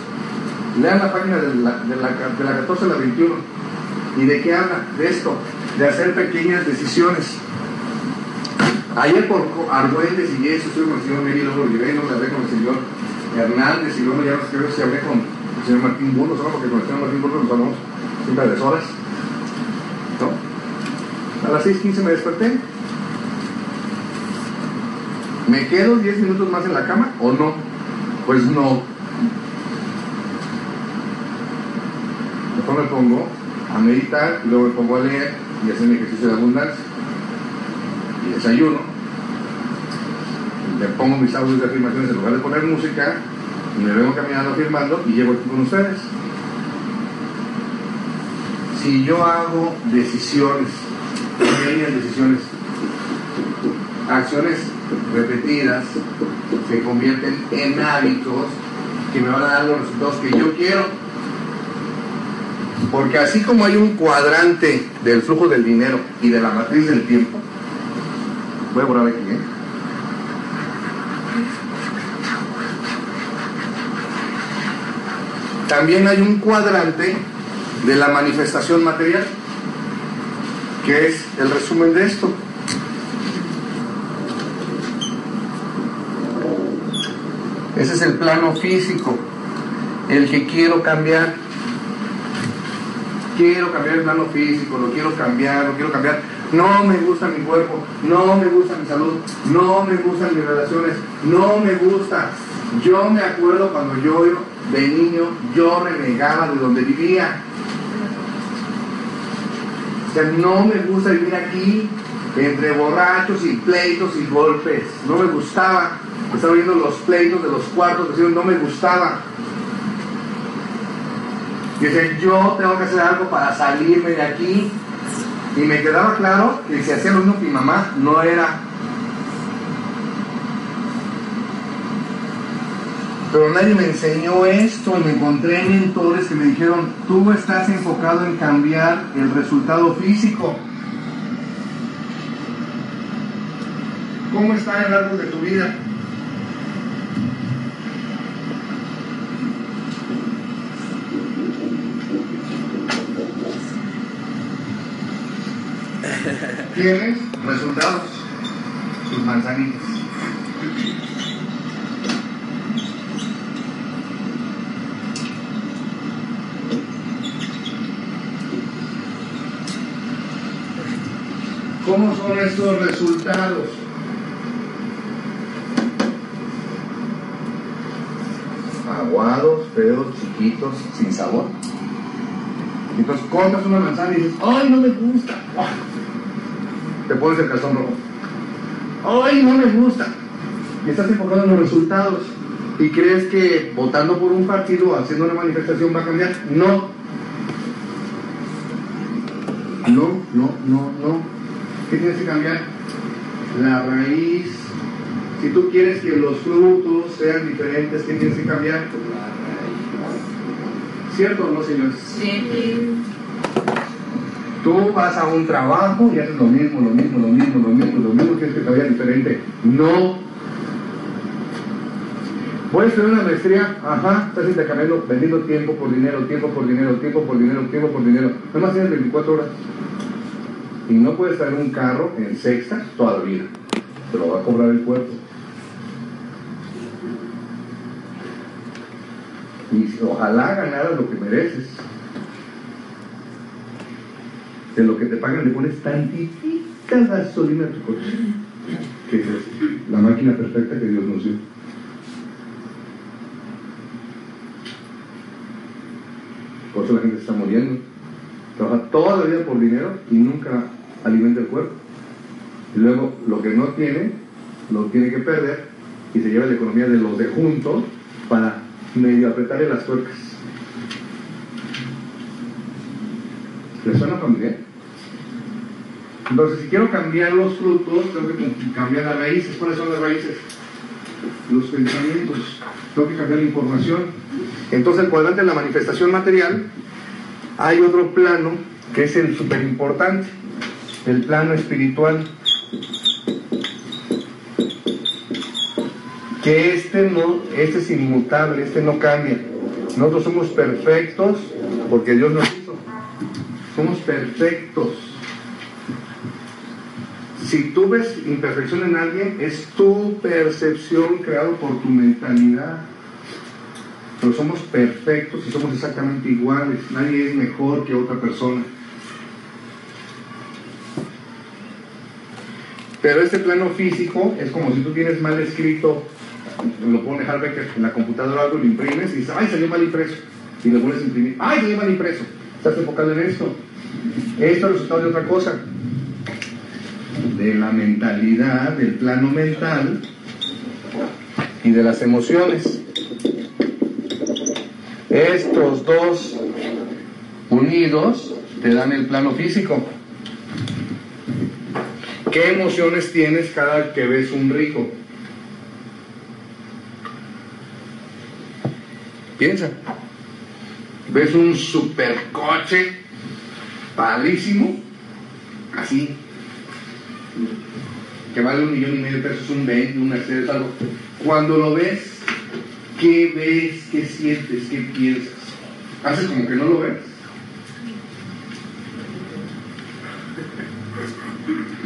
Lean la página de la, de, la, de la 14 a la 21. ¿Y de qué habla? De esto, de hacer pequeñas decisiones. Ayer por Argüelles y eso estuve con el señor Meri, luego llegué, no hablé con el señor Hernández y luego ya no sé si hablé con el señor Martín Burgos, ¿no? porque con el señor Martín Burgos nos hablamos siempre a las horas. ¿no? A las 6.15 me desperté, ¿Me quedo 10 minutos más en la cama o no? Pues no. Mejor me pongo a meditar luego me pongo a leer y hacer mi ejercicio de abundancia. Y desayuno. Le pongo mis audios de afirmaciones en lugar de poner música y me vengo caminando afirmando y llego aquí con ustedes. Si yo hago decisiones, pequeñas decisiones, acciones repetidas se convierten en hábitos que me van a dar los resultados que yo quiero. Porque así como hay un cuadrante del flujo del dinero y de la matriz del tiempo, voy a borrar aquí, ¿eh? También hay un cuadrante de la manifestación material, que es el resumen de esto. Ese es el plano físico, el que quiero cambiar. Quiero cambiar el plano físico, lo quiero cambiar, lo quiero cambiar. No me gusta mi cuerpo, no me gusta mi salud, no me gustan mis relaciones, no me gusta. Yo me acuerdo cuando yo de niño, yo renegaba de donde vivía. O sea, no me gusta vivir aquí entre borrachos y pleitos y golpes. No me gustaba. Estaba viendo los pleitos de los cuartos vecinos, no me gustaba. Y yo tengo que hacer algo para salirme de aquí. Y me quedaba claro que si hacía lo mismo que mi mamá, no era. Pero nadie me enseñó esto y me encontré mentores que me dijeron, tú estás enfocado en cambiar el resultado físico. ¿Cómo está el árbol de tu vida? Tienes resultados, tus manzanitas. ¿Cómo son estos resultados? aguados, feos, chiquitos, sin sabor. Entonces cortas una manzana y dices, ¡ay, no me gusta! Te pones el calzón rojo. ¡ay, no me gusta! Y estás enfocado en los resultados. ¿Y crees que votando por un partido o haciendo una manifestación va a cambiar? No. No, no, no, no. ¿Qué tienes que cambiar? La raíz. Si tú quieres que los frutos sean diferentes, ¿qué tienes que cambiar? ¿Cierto o no, señores? Sí. Tú vas a un trabajo y haces lo mismo, lo mismo, lo mismo, lo mismo, lo mismo, quieres que te vaya diferente. No. A estudiar una maestría, ajá, estás intercambiando, vendiendo tiempo por dinero, tiempo por dinero, tiempo por dinero, tiempo por dinero. Nada más tienes 24 horas. Y no puedes traer un carro en sexta toda la vida. Te lo va a cobrar el cuerpo. Y ojalá ganaras lo que mereces. De lo que te pagan le pones tantitita gasolina a tu coche. Que es la máquina perfecta que Dios nos dio. Por eso la gente está muriendo. Trabaja toda la vida por dinero y nunca alimenta el cuerpo. Y luego lo que no tiene, lo tiene que perder y se lleva la economía de los de juntos para medio apretarle las tuercas. ¿Les suena familiar? Entonces, si quiero cambiar los frutos, tengo que cambiar las raíces. ¿Cuáles son las raíces? Los pensamientos. Tengo que cambiar la información. Entonces, el cuadrante de la manifestación material, hay otro plano que es el súper importante, el plano espiritual. Que este no, este es inmutable, este no cambia. Nosotros somos perfectos porque Dios nos hizo. Somos perfectos. Si tú ves imperfección en alguien, es tu percepción creado por tu mentalidad. Pero somos perfectos y somos exactamente iguales. Nadie es mejor que otra persona. Pero este plano físico es como si tú tienes mal escrito, lo pone Harbecker en la computadora algo, lo imprimes y dices, ay, salió mal impreso. Y lo pones a imprimir, ay, salió mal impreso. Estás enfocado en esto. Esto es el resultado de otra cosa. De la mentalidad, del plano mental y de las emociones. Estos dos unidos te dan el plano físico. ¿Qué emociones tienes cada que ves un rico? Piensa. Ves un supercoche padrísimo, así, que vale un millón y medio de pesos, un Bentley, un Mercedes, algo. Cuando lo ves, ¿qué ves? ¿Qué sientes? ¿Qué piensas? ¿Haces como que no lo ves?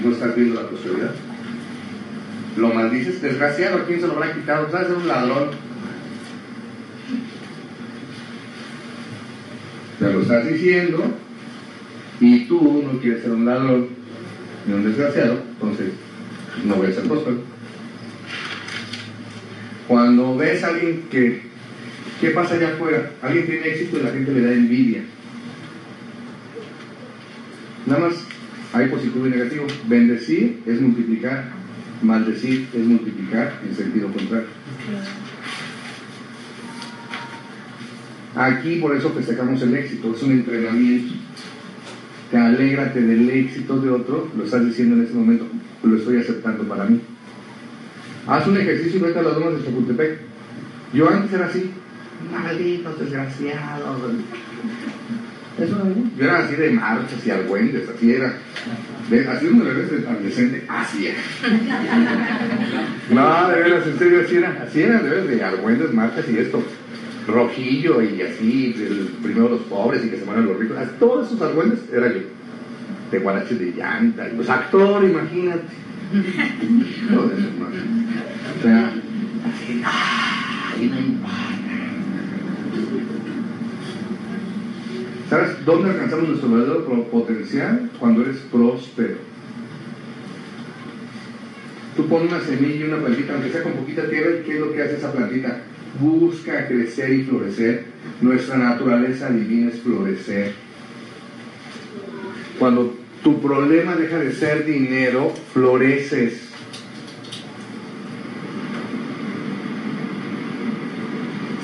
No estás viendo la prosperidad. Lo maldices, desgraciado, ¿a quién se lo habrá quitado? ¿Sabes? Es un ladrón. Te lo estás diciendo y tú no quieres ser un ladrón ni un desgraciado, entonces no voy a ser próspero. Cuando ves a alguien que, ¿qué pasa allá afuera? Alguien tiene éxito y la gente le da envidia. Nada más hay positivo y negativo. Bendecir es multiplicar, maldecir es multiplicar en sentido contrario. Aquí por eso festejamos el éxito, es un entrenamiento. Te alégrate del éxito de otro, lo estás diciendo en este momento, lo estoy aceptando para mí. Haz un ejercicio y vete a las domas de Chapultepec. Yo antes era así, malditos desgraciados. Eso era yo. Yo era así de marchas y argüendes, así era. Así uno le ves adolescente, así era. No, de veras, en serio, así era. Así era, de veras, de argüendes, marchas y esto. Rojillo y así, primero los pobres y que se mueran los ricos. Todos esos argüendes era yo. De guaraches de llanta, y pues actor, imagínate. O sea, así, ¡ay, no! ¿Sabes dónde alcanzamos nuestro verdadero potencial? Cuando eres próspero. Tú pones una semilla y una plantita, aunque sea con poquita tierra, ¿y qué es lo que hace esa plantita? Busca crecer y florecer. Nuestra naturaleza divina es florecer. Cuando tu problema deja de ser dinero, floreces.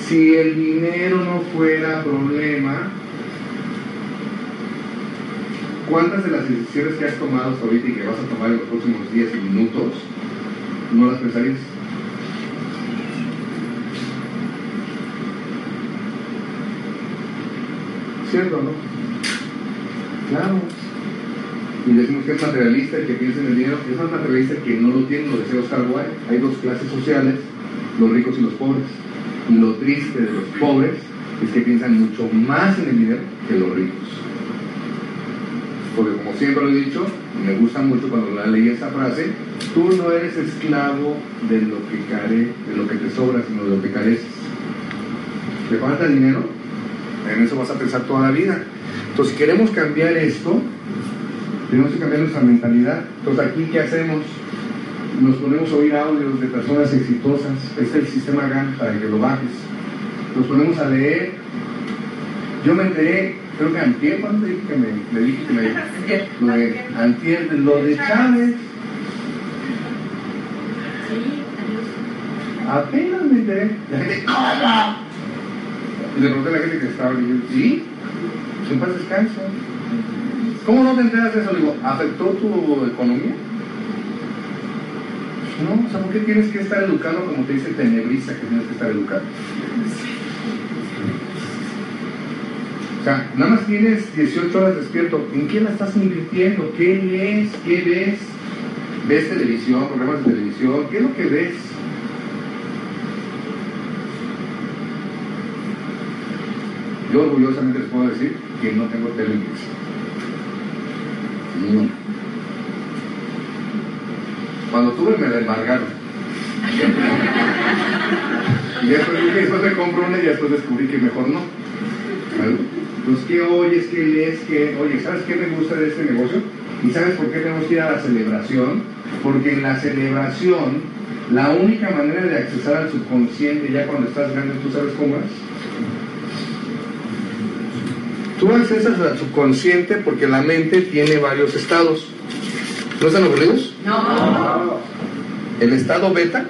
Si el dinero no fuera problema, ¿cuántas de las decisiones que has tomado ahorita y que vas a tomar en los próximos días y minutos no las pensarías? ¿Cierto o no? Claro. Y decimos que es materialista el que piensa en el dinero, es más materialista que no lo tiene, lo decía Oscar Wilde. Hay dos clases sociales, los ricos y los pobres. Y lo triste de los pobres es que piensan mucho más en el dinero que los ricos. Porque como siempre lo he dicho, me gusta mucho cuando la leí esa frase, tú no eres esclavo de lo que care, de lo que te sobra, sino de lo que careces. ¿Te falta dinero? En eso vas a pensar toda la vida. Entonces, si queremos cambiar esto, tenemos que cambiar nuestra mentalidad. Entonces, aquí, ¿qué hacemos? Nos ponemos a oír audios de personas exitosas. Este es el sistema GAN para que lo bajes. Nos ponemos a leer. Yo me enteré, creo que antier, ¿cuándo te dije que me, me dije que me... Lo de antier, de lo de Chávez. Apenas me enteré. La gente, ¿cómo? Y le pregunté a la gente que estaba yo, sí, sin paz descanso. ¿Cómo no te enteras de eso? Digo, ¿afectó tu economía? No, o sea, ¿por qué tienes que estar educando como te dice Tenebrista que tienes que estar educando? O sea, nada más tienes 18 horas despierto. ¿En qué la estás invirtiendo? ¿Qué lees? ¿Qué ves? ¿Ves televisión, programas de televisión? ¿Qué es lo que ves? Yo orgullosamente les puedo decir que no tengo tele. Cuando tuve me la embargaron. y después dije, después me compro una y después descubrí que mejor no. ¿Vale? Pues que oyes, que lees, que, oye, ¿sabes qué me gusta de este negocio? ¿Y sabes por qué tenemos que ir a la celebración? Porque en la celebración, la única manera de accesar al subconsciente ya cuando estás grande, ¿tú sabes cómo es? Tú accesas al subconsciente porque la mente tiene varios estados. ¿No están aburridos? No. El estado beta,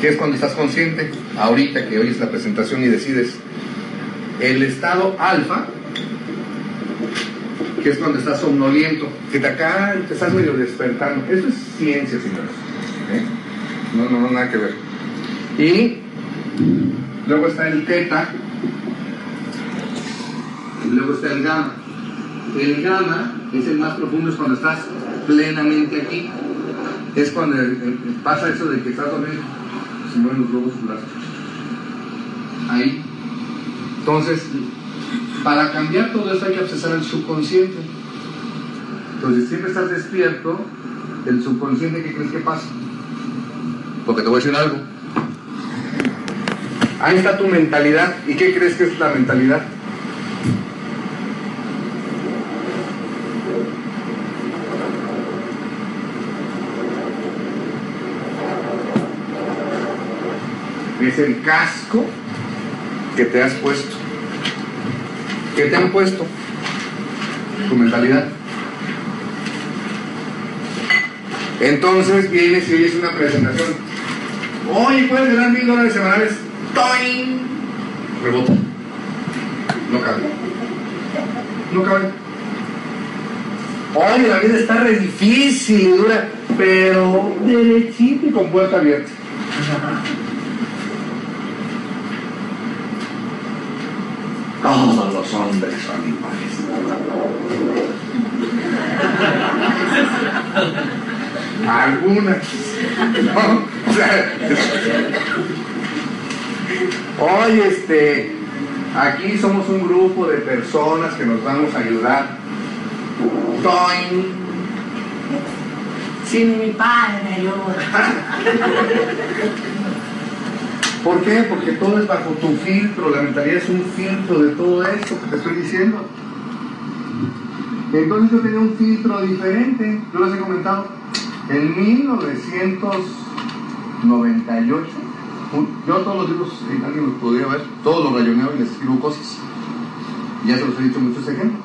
que es cuando estás consciente, ahorita que oyes la presentación y decides. El estado alfa, que es cuando estás somnoliento, que te acá te estás medio despertando. Eso es ciencia, señores. ¿eh? No, no, no, nada que ver. Y luego está el teta, y luego está el gamma. El gamma es el más profundo, es cuando estás plenamente aquí. Es cuando pasa eso de que estás dormido, se mueven los globos. Ahí. Entonces, para cambiar todo esto hay que accesar al subconsciente. Entonces, siempre estás despierto, el subconsciente, ¿qué crees que pasa? Porque te voy a decir algo. Ahí está tu mentalidad. ¿Y qué crees que es la mentalidad? es el casco que te has puesto. ¿Qué te han puesto? Tu mentalidad. Entonces vienes y oyes una presentación. Oye, puedes ganar mil dólares semanales. ¡Toing! Rebota. No cabe. No cabe. Oye, la vida está re difícil y dura, pero derechito y con puerta abierta. Todos los hombres son iguales. Algunas. ¿no? Oye, este, aquí somos un grupo de personas que nos vamos a ayudar. Toin. Sin mi padre ayuda. ¿Por qué? Porque todo es bajo tu filtro, la mentalidad es un filtro de todo esto que te estoy diciendo. Entonces yo tenía un filtro diferente, yo les he comentado. En 1998 yo todos los libros, eh, alguien los podría ver, todos los rayoneo y les escribo cosas. Ya se los he dicho muchos ejemplos.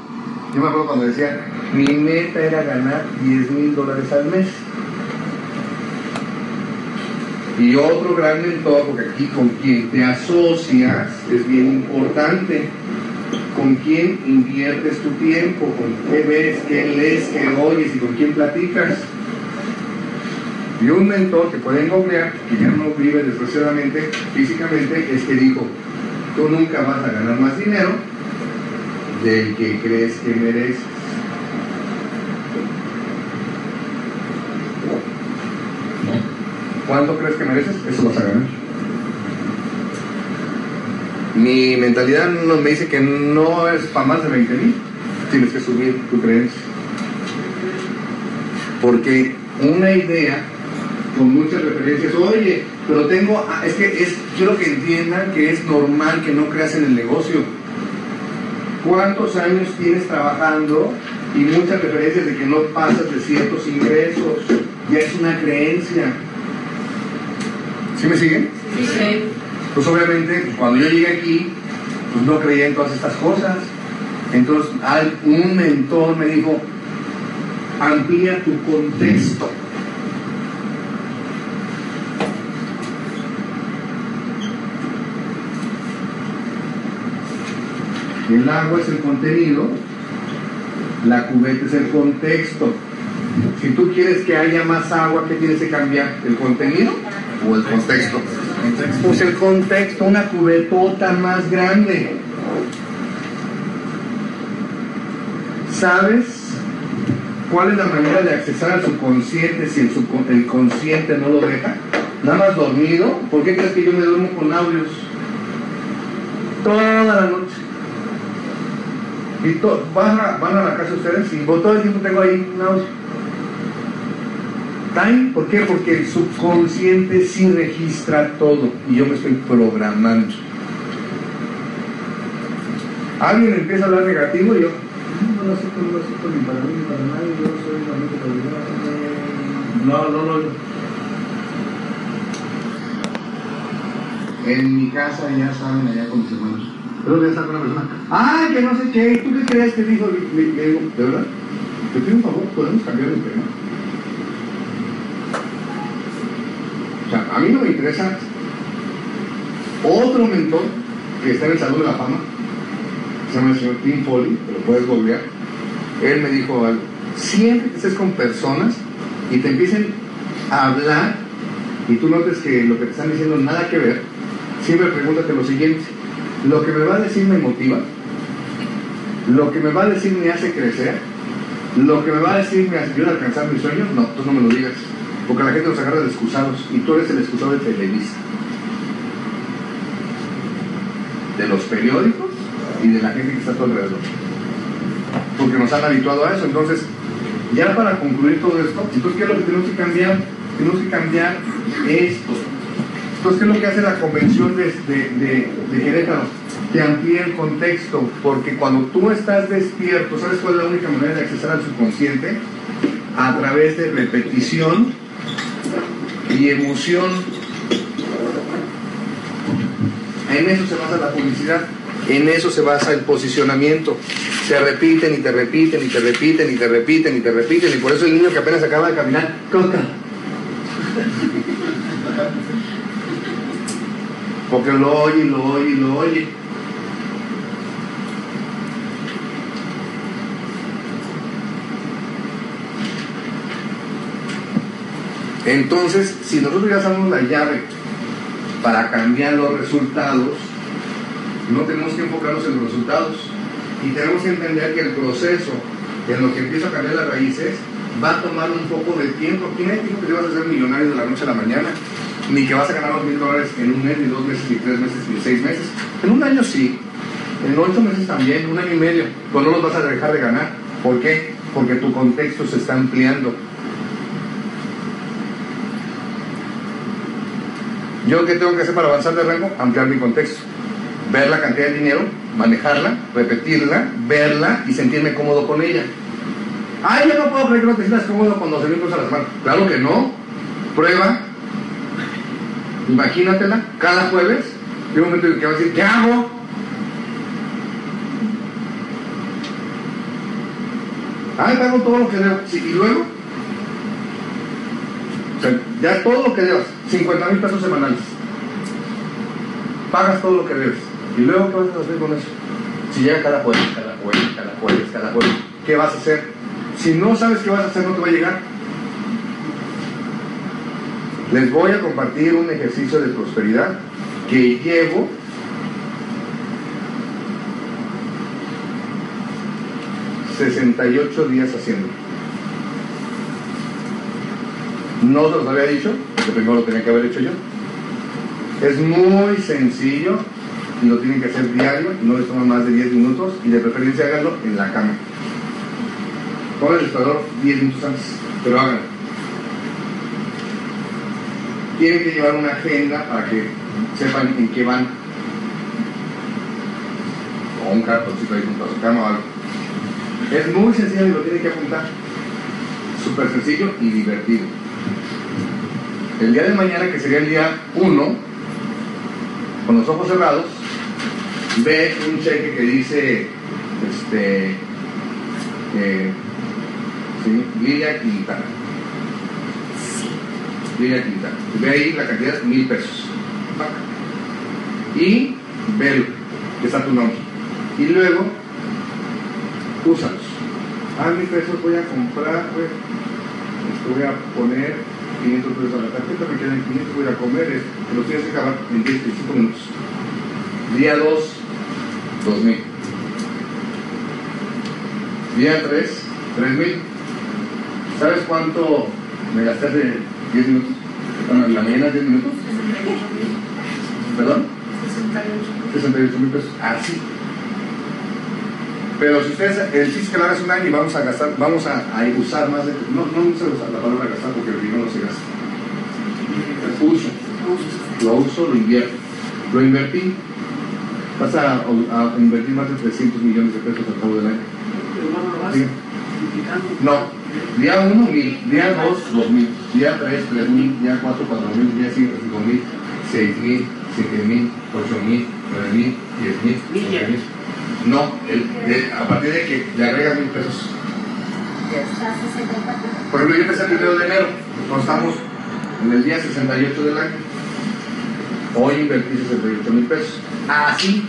Yo me acuerdo cuando decía, mi meta era ganar 10 mil dólares al mes. Y otro gran mentor, porque aquí con quien te asocias es bien importante. Con quién inviertes tu tiempo, con qué ves, qué lees, qué oyes y con quién platicas. Y un mentor que pueden googlear, que ya no vive desgraciadamente físicamente, es que dijo, tú nunca vas a ganar más dinero del que crees que mereces. ¿Cuánto crees que mereces? Eso vas a ganar. Mi mentalidad no, me dice que no es para más de 20 mil. Tienes que subir tu creencia. Porque una idea con muchas referencias, oye, pero tengo, ah, es que es, quiero que entiendan que es normal que no creas en el negocio. ¿Cuántos años tienes trabajando y muchas referencias de que no pasas de ciertos ingresos? Ya es una creencia. ¿Sí me siguen? Sí. Pues obviamente, cuando yo llegué aquí, pues no creía en todas estas cosas. Entonces, un mentor me dijo, amplía tu contexto. El agua es el contenido, la cubeta es el contexto. Si tú quieres que haya más agua, ¿qué tienes que cambiar? ¿El contenido o el contexto? Pues el contexto, una cubetota más grande. ¿Sabes cuál es la manera de accesar al subconsciente si el, subcon- consciente no lo deja? Nada más dormido. ¿Por qué crees que yo me duermo con audios? Toda la noche. Y van, a, a la casa ustedes y todo el tiempo tengo ahí un audio. Time, ¿Por qué? Porque el subconsciente sí registra todo y yo me estoy programando. Alguien empieza a hablar negativo y yo, "Mm, no lo acepto, no lo acepto ni para mí ni para nadie, yo soy la única persona". No, no, no. En mi casa ya saben allá con mis hermanos. Pero ya sabe una persona, ah, que no sé qué, ¿tú qué crees que dijo? Le, le- le digo, ¿de verdad? Te pido un favor, ¿podemos cambiar de tema? O sea, a mí no me interesa otro mentor que está en el Salón de la Fama, se llama el señor Tim Foley, lo puedes googlear. Él me dijo algo, siempre que estés con personas y te empiecen a hablar y tú notes que lo que te están diciendo nada que ver, siempre pregúntate lo siguiente, ¿lo que me va a decir me motiva? ¿Lo que me va a decir me hace crecer? ¿Lo que me va a decir me ayuda a alcanzar mis sueños? No, tú no me lo digas. Porque la gente nos agarra de excusados y tú eres el excusado de Televisa. De los periódicos y de la gente que está a tu alrededor. Porque nos han habituado a eso. Entonces, ya para concluir todo esto, entonces, ¿qué es lo que tenemos que cambiar? Tenemos que cambiar esto. Entonces, ¿qué es lo que hace la convención de, de, de, de Querétaro? Te amplía el contexto, porque cuando tú estás despierto, ¿sabes cuál es la única manera de accesar al subconsciente? A través de repetición y emoción. En eso se basa la publicidad, en eso se basa el posicionamiento. Te repiten y te repiten y te repiten y te repiten y te repiten y por eso el niño que apenas acaba de caminar, coca. Porque lo oye y lo oye y lo oye. Entonces, si nosotros ya sabemos la llave para cambiar los resultados, no tenemos que enfocarnos en los resultados y tenemos que entender que el proceso en lo que empieza a cambiar las raíces va a tomar un poco de tiempo. ¿Quién tiempo que te vas a hacer millonario de la noche a la mañana? Ni que vas a ganar los mil dólares en un mes, ni dos meses, ni tres meses, ni seis meses. En un año sí, en ocho meses también, un año y medio, pues no los vas a dejar de ganar. ¿Por qué? Porque tu contexto se está ampliando. ¿Yo qué tengo que hacer para avanzar de rango? Ampliar mi contexto. Ver la cantidad de dinero, manejarla, repetirla, verla y sentirme cómodo con ella. Ay, yo no puedo creer que no te sientas cómodo con 12 mil pesos a la semana. Claro que no. Prueba. Imagínatela, cada jueves, hay un momento en que va a decir, ¿qué hago? Ay, pago todo lo que debo. Sí, y luego, o sea, ya todo lo que debes, 50 mil pesos semanales. Pagas todo lo que debes. ¿Y luego qué vas a hacer con eso? Si llega cada jueves, cada jueves, cada jueves, cada jueves, ¿qué vas a hacer? Si no sabes qué vas a hacer, no te va a llegar. Les voy a compartir un ejercicio de prosperidad que llevo ...68 días haciendo. No se los había dicho, porque primero lo tenía que haber hecho yo. Es muy sencillo lo tienen que hacer diario, no les toma más de 10 minutos y de preferencia háganlo en la cama. Pongan el despertador 10 minutos antes, pero háganlo. Tienen que llevar una agenda para que sepan en qué van. O un cartoncito ahí junto a su cama o algo. Es muy sencillo y lo tienen que apuntar. Súper sencillo y divertido. El día de mañana, que sería el día 1, con los ojos cerrados, ve un cheque que dice, este, eh, ¿sí? Lilia Quintana. Lilia Quintana. Ve ahí la cantidad, mil pesos. Y velo, que está tu nombre. Y luego, úsalos. Ah, mil pesos voy a comprar, pues, esto voy a poner 500 pesos a la tarjeta, me quedan 500, voy a comer, los tienes que acabar en 10, 5 minutos. Día 2, 2000. Día 3, 3000. ¿Sabes cuánto me gasté hace 10 minutos? Bueno, en la mañana 10 minutos. ¿Perdón? 68 mil pesos. Así. Pero si ustedes, el chiste que lo hagas un año y vamos a gastar, vamos a, a usar más de. No, no usa la palabra gastar porque el dinero no se gasta. Uso. Lo uso, lo invierto. Lo invertí. Vas a, a invertir más de 300 millones de pesos al cabo del año. Sí. No. Día 1, 1000. Día 2, 2000. Día 3, 3000. Día 4, 4000. Día 5, 5000. 6000, 7000, 8000, 9000, 10000, 10000. No, el, de- a partir de que le agregas mil pesos. Por ejemplo, yo empecé el primero de enero, no estamos en el día 68 del año. Hoy invertí 68 mil pesos. Así.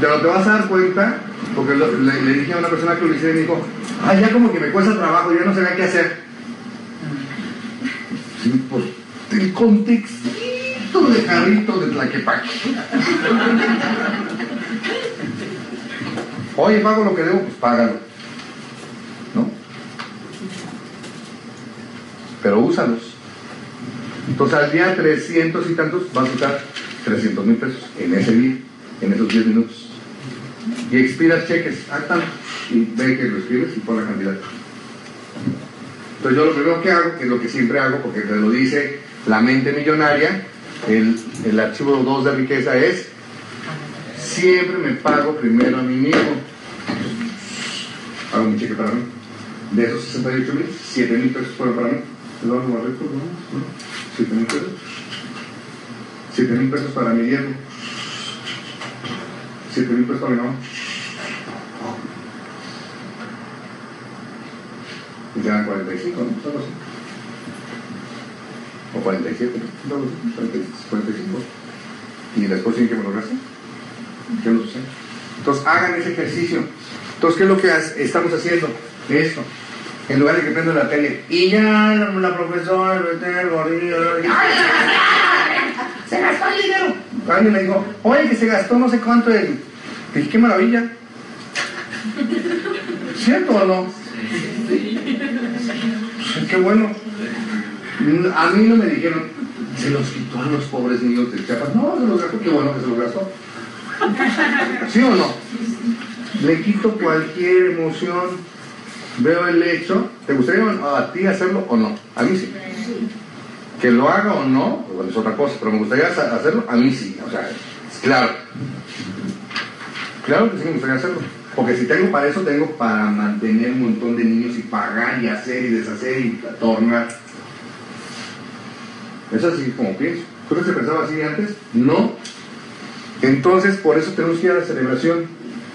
Pero te vas a dar cuenta, porque lo- le, le dije a una persona que lo hiciera y me dijo, ay, ya como que me cuesta trabajo, ya no sabía qué hacer. Sí, pues el contextito de carrito de Tlaquepaque. Oye, pago lo que debo, pues págalo. ¿No? Pero úsalos. Entonces al día 300 y tantos vas a usar 300 mil pesos en ese día, en esos 10 minutos. Y expiras cheques, tanto, y ve que lo escribes y pon la cantidad. Entonces yo lo primero que hago, que es lo que siempre hago, porque te lo dice la mente millonaria, el, el archivo 2 de riqueza es, siempre me pago primero a mí mismo. Hago mi cheque para mí. De esos 68 mil, 7 mil pesos fueron para mí. Eduardo Barreto, ¿no? ¿No? 7 mil pesos. 7 mil pesos para mi viejo. 7 mil pesos para mi mamá. Y quedan 45, ¿no? Algo así. O 47, ¿no? Algo así, 45. Y después tienen que me lo gasten. ¿Qué no sucede? Entonces hagan ese ejercicio. Entonces, ¿qué es lo que estamos haciendo? Esto. En lugar de que prenda la tele. Y ya la, la profesora, el gordillo, ¡ay, se gastó el dinero! Alguien me dijo, oye, que se gastó no sé cuánto en... Dije, qué maravilla. ¿Cierto o no? Qué bueno. A mí no me dijeron, se los quitó a los pobres niños de Chiapas. No, se los gastó, qué bueno que se los gastó. ¿Sí o no? Le quito cualquier emoción. Veo el hecho. ¿Te gustaría a ti hacerlo o no? A mí sí. Que lo haga o no, pues bueno, es otra cosa, pero me gustaría ha- hacerlo, a mí sí. O sea, claro. Claro que sí me gustaría hacerlo. Porque si tengo para eso, tengo para mantener un montón de niños y pagar y hacer y deshacer y tornar. Es así como pienso. ¿Tú se pensaba así antes? No. Entonces, por eso tenemos que ir a la celebración.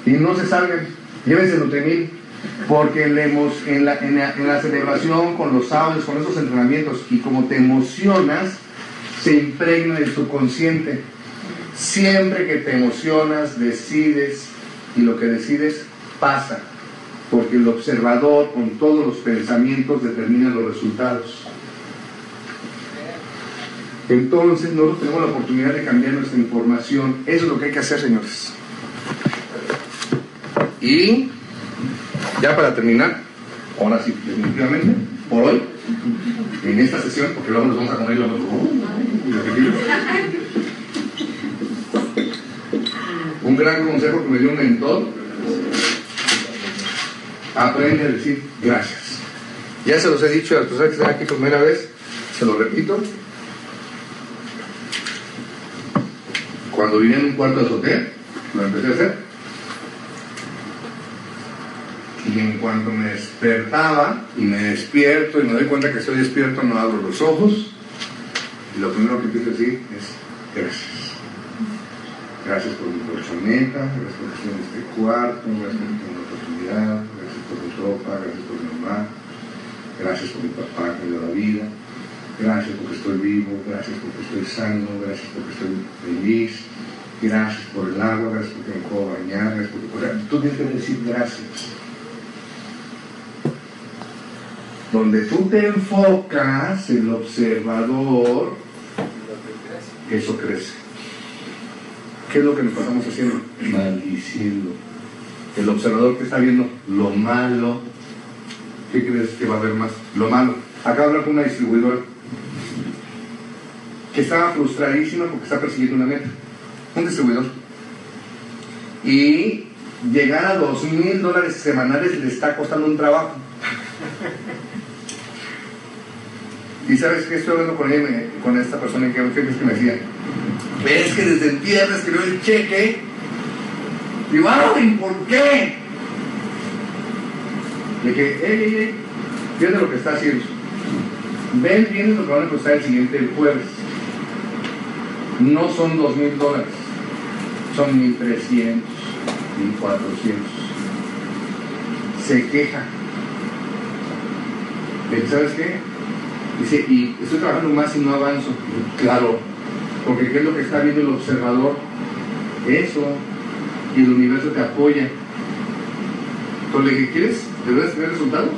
Y no se salgan. Llévense Nutrimil. Porque le en, la, en, la, en la celebración, con los sábados, con esos entrenamientos, y como te emocionas, se impregna el subconsciente. Siempre que te emocionas, decides, y lo que decides pasa. Porque el observador, con todos los pensamientos, determina los resultados. Entonces nosotros tenemos la oportunidad de cambiar nuestra información. Eso es lo que hay que hacer, señores. Y ya para terminar, ahora sí, definitivamente, por hoy, en esta sesión, porque luego nos vamos a comer los Un gran consejo que me dio un mentor, aprende a decir gracias. Ya se los he dicho a las personas que están aquí por primera vez, se lo repito, Cuando vine en un cuarto de azotea, lo empecé a hacer. Y en cuanto me despertaba y me despierto y me doy cuenta que estoy despierto, no abro los ojos. Y lo primero que empiezo a decir es gracias. Gracias por mi colchoneta, gracias por estar en este cuarto, gracias por la oportunidad, gracias por mi ropa, gracias por mi mamá, gracias por mi papá que me dio la vida, gracias porque estoy vivo, gracias porque estoy sano, gracias porque estoy feliz, gracias por el agua, gracias porque me puedo bañar, gracias porque Tú tienes que decir gracias. Donde tú te enfocas, el observador, eso crece. ¿Qué es lo que nos pasamos haciendo? Maldiciendo. El observador que está viendo lo malo, ¿qué crees que va a haber más? Lo malo. Acá habla con una distribuidora que estaba frustradísima porque está persiguiendo una meta un distribuidor. Y llegar a dos mil dólares semanales le está costando un trabajo. Y sabes que estoy hablando con él, con esta persona que, que me decía, ves que desde el viernes que el cheque, digo, ay, ¿por qué? De que, ey, ey, ey, fíjate lo que está haciendo. Ven, bien lo que van a costar el siguiente jueves. No son dos mil dólares son 1.300, 1.400. Se queja. ¿Sabes qué? Dice, y estoy trabajando más y no avanzo. Claro, porque ¿qué es lo que está viendo el observador? Eso. Y el universo te apoya. Entonces, ¿qué quieres? ¿Debes tener resultados?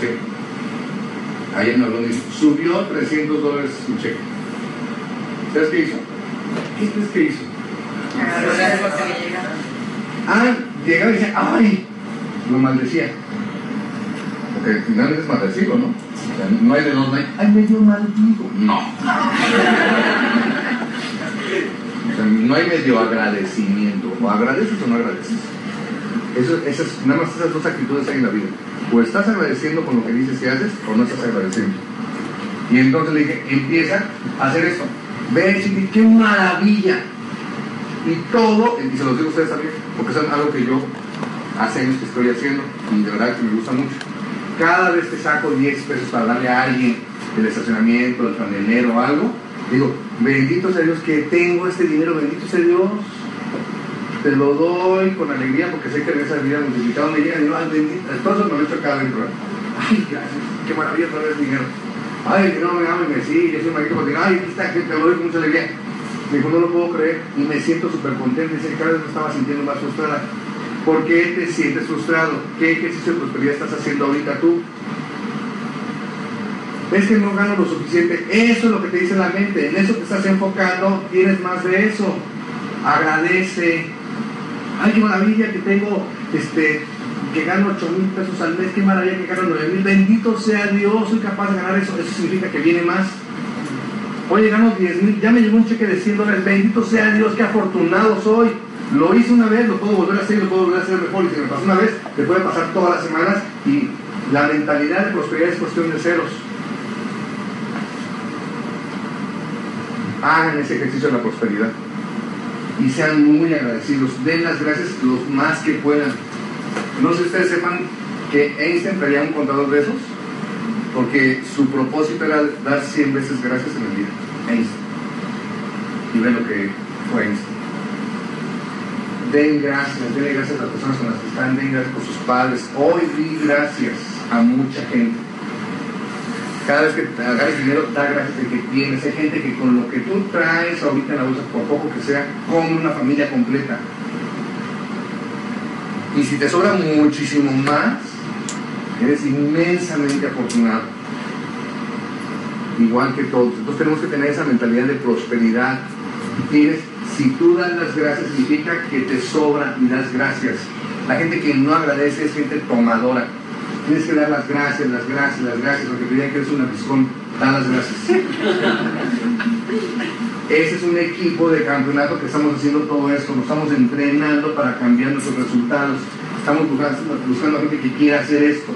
Sí. Ayer me habló dice, subió 300 dólares su cheque. ¿Sabes qué hizo? ¿Qué crees que hizo? Ay, llegaba y decía, ay, lo maldecía. Porque finalmente es maldecido, ¿no? O sea, no hay de dos, no hay, ay, me dio maldigo. No. O sea, no hay medio agradecimiento. O agradeces o no agradeces. Eso, esas, nada más esas dos actitudes hay en la vida. O estás agradeciendo con lo que dices que haces, o no estás agradeciendo. Y entonces le dije, empieza a hacer esto. Ve, qué maravilla y todo, y se los digo a ustedes también, porque es algo que yo hace años que estoy haciendo y de verdad que me gusta mucho. Cada vez que saco 10 pesos para darle a alguien el estacionamiento, el panelero o algo, digo, bendito sea Dios que tengo este dinero, bendito sea Dios. Te lo doy con alegría porque sé que en esa vida multiplicado me llega y digo, ay, bendito, eso me lo hecho acá adentro. ¿eh? Ay, gracias, qué maravilla el dinero. Ay, que no me me sigue, yo soy marido porque, ay, aquí está, que te lo doy con mucha alegría. Me dijo, no lo puedo creer y me siento súper contento. Dice, cada vez me estaba sintiendo más frustrada. ¿Por qué te sientes frustrado? ¿Qué ejercicio de prosperidad estás haciendo ahorita tú? ¿Ves que no gano lo suficiente? Eso es lo que te dice la mente. En eso te estás enfocando, tienes más de eso. Agradece. Ay, qué maravilla que tengo, este, que gano 8 mil pesos al mes, qué maravilla que gano 9 mil. Bendito sea Dios, soy capaz de ganar eso. Eso significa que viene más. Hoy llegamos 10 mil, ya me llegó un cheque de 100 dólares, bendito sea Dios, qué afortunado soy. Lo hice una vez, lo puedo volver a hacer, lo puedo volver a hacer mejor. Y si me pasó una vez, me puede pasar todas las semanas. Y la mentalidad de prosperidad es cuestión de ceros. Hagan ese ejercicio de la prosperidad. Y sean muy agradecidos. Den las gracias los más que puedan. No sé si ustedes sepan que Einstein traía un contador de esos porque su propósito era dar 100 veces gracias en el día. Einstein. Y ve lo que fue Einstein. Den gracias, den gracias a las personas con las que están, den gracias por sus padres. Hoy di gracias a mucha gente. Cada vez que agarres dinero, da gracias de que tienes. Hay gente que con lo que tú traes ahorita en la bolsa, por poco que sea, come una familia completa. Y si te sobra muchísimo más, eres inmensamente afortunado. Igual que todos. Entonces tenemos que tener esa mentalidad de prosperidad. Tienes, si tú das las gracias, significa que te sobra y das gracias. La gente que no agradece es gente tomadora. Tienes que dar las gracias, las gracias, las gracias, porque te que eres una piscón, da las gracias. Ese es un equipo de campeonato que estamos haciendo todo esto, nos estamos entrenando para cambiar nuestros resultados. Estamos buscando, buscando gente que quiera hacer esto.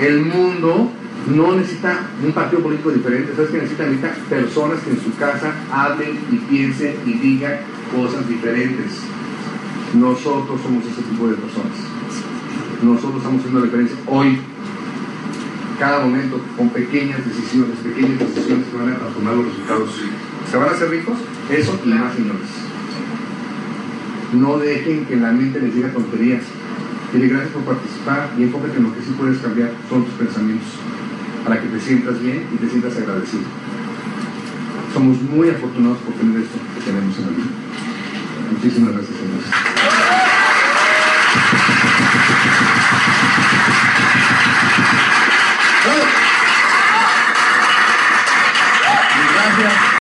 El mundo no necesita un partido político diferente, ¿sabes qué necesita? Necesita personas que en su casa hablen y piensen y digan cosas diferentes. Nosotros somos ese tipo de personas. Nosotros estamos haciendo la diferencia hoy, cada momento, con pequeñas decisiones, pequeñas decisiones que van a transformar los resultados. ¿Se van a hacer ricos? Eso y más, señores. No dejen que la mente les diga tonterías. Dile gracias por participar y enfócate en lo que sí puedes cambiar, son tus pensamientos, para que te sientas bien y te sientas agradecido. Somos muy afortunados por tener esto que tenemos en la vida. Muchísimas gracias, señores.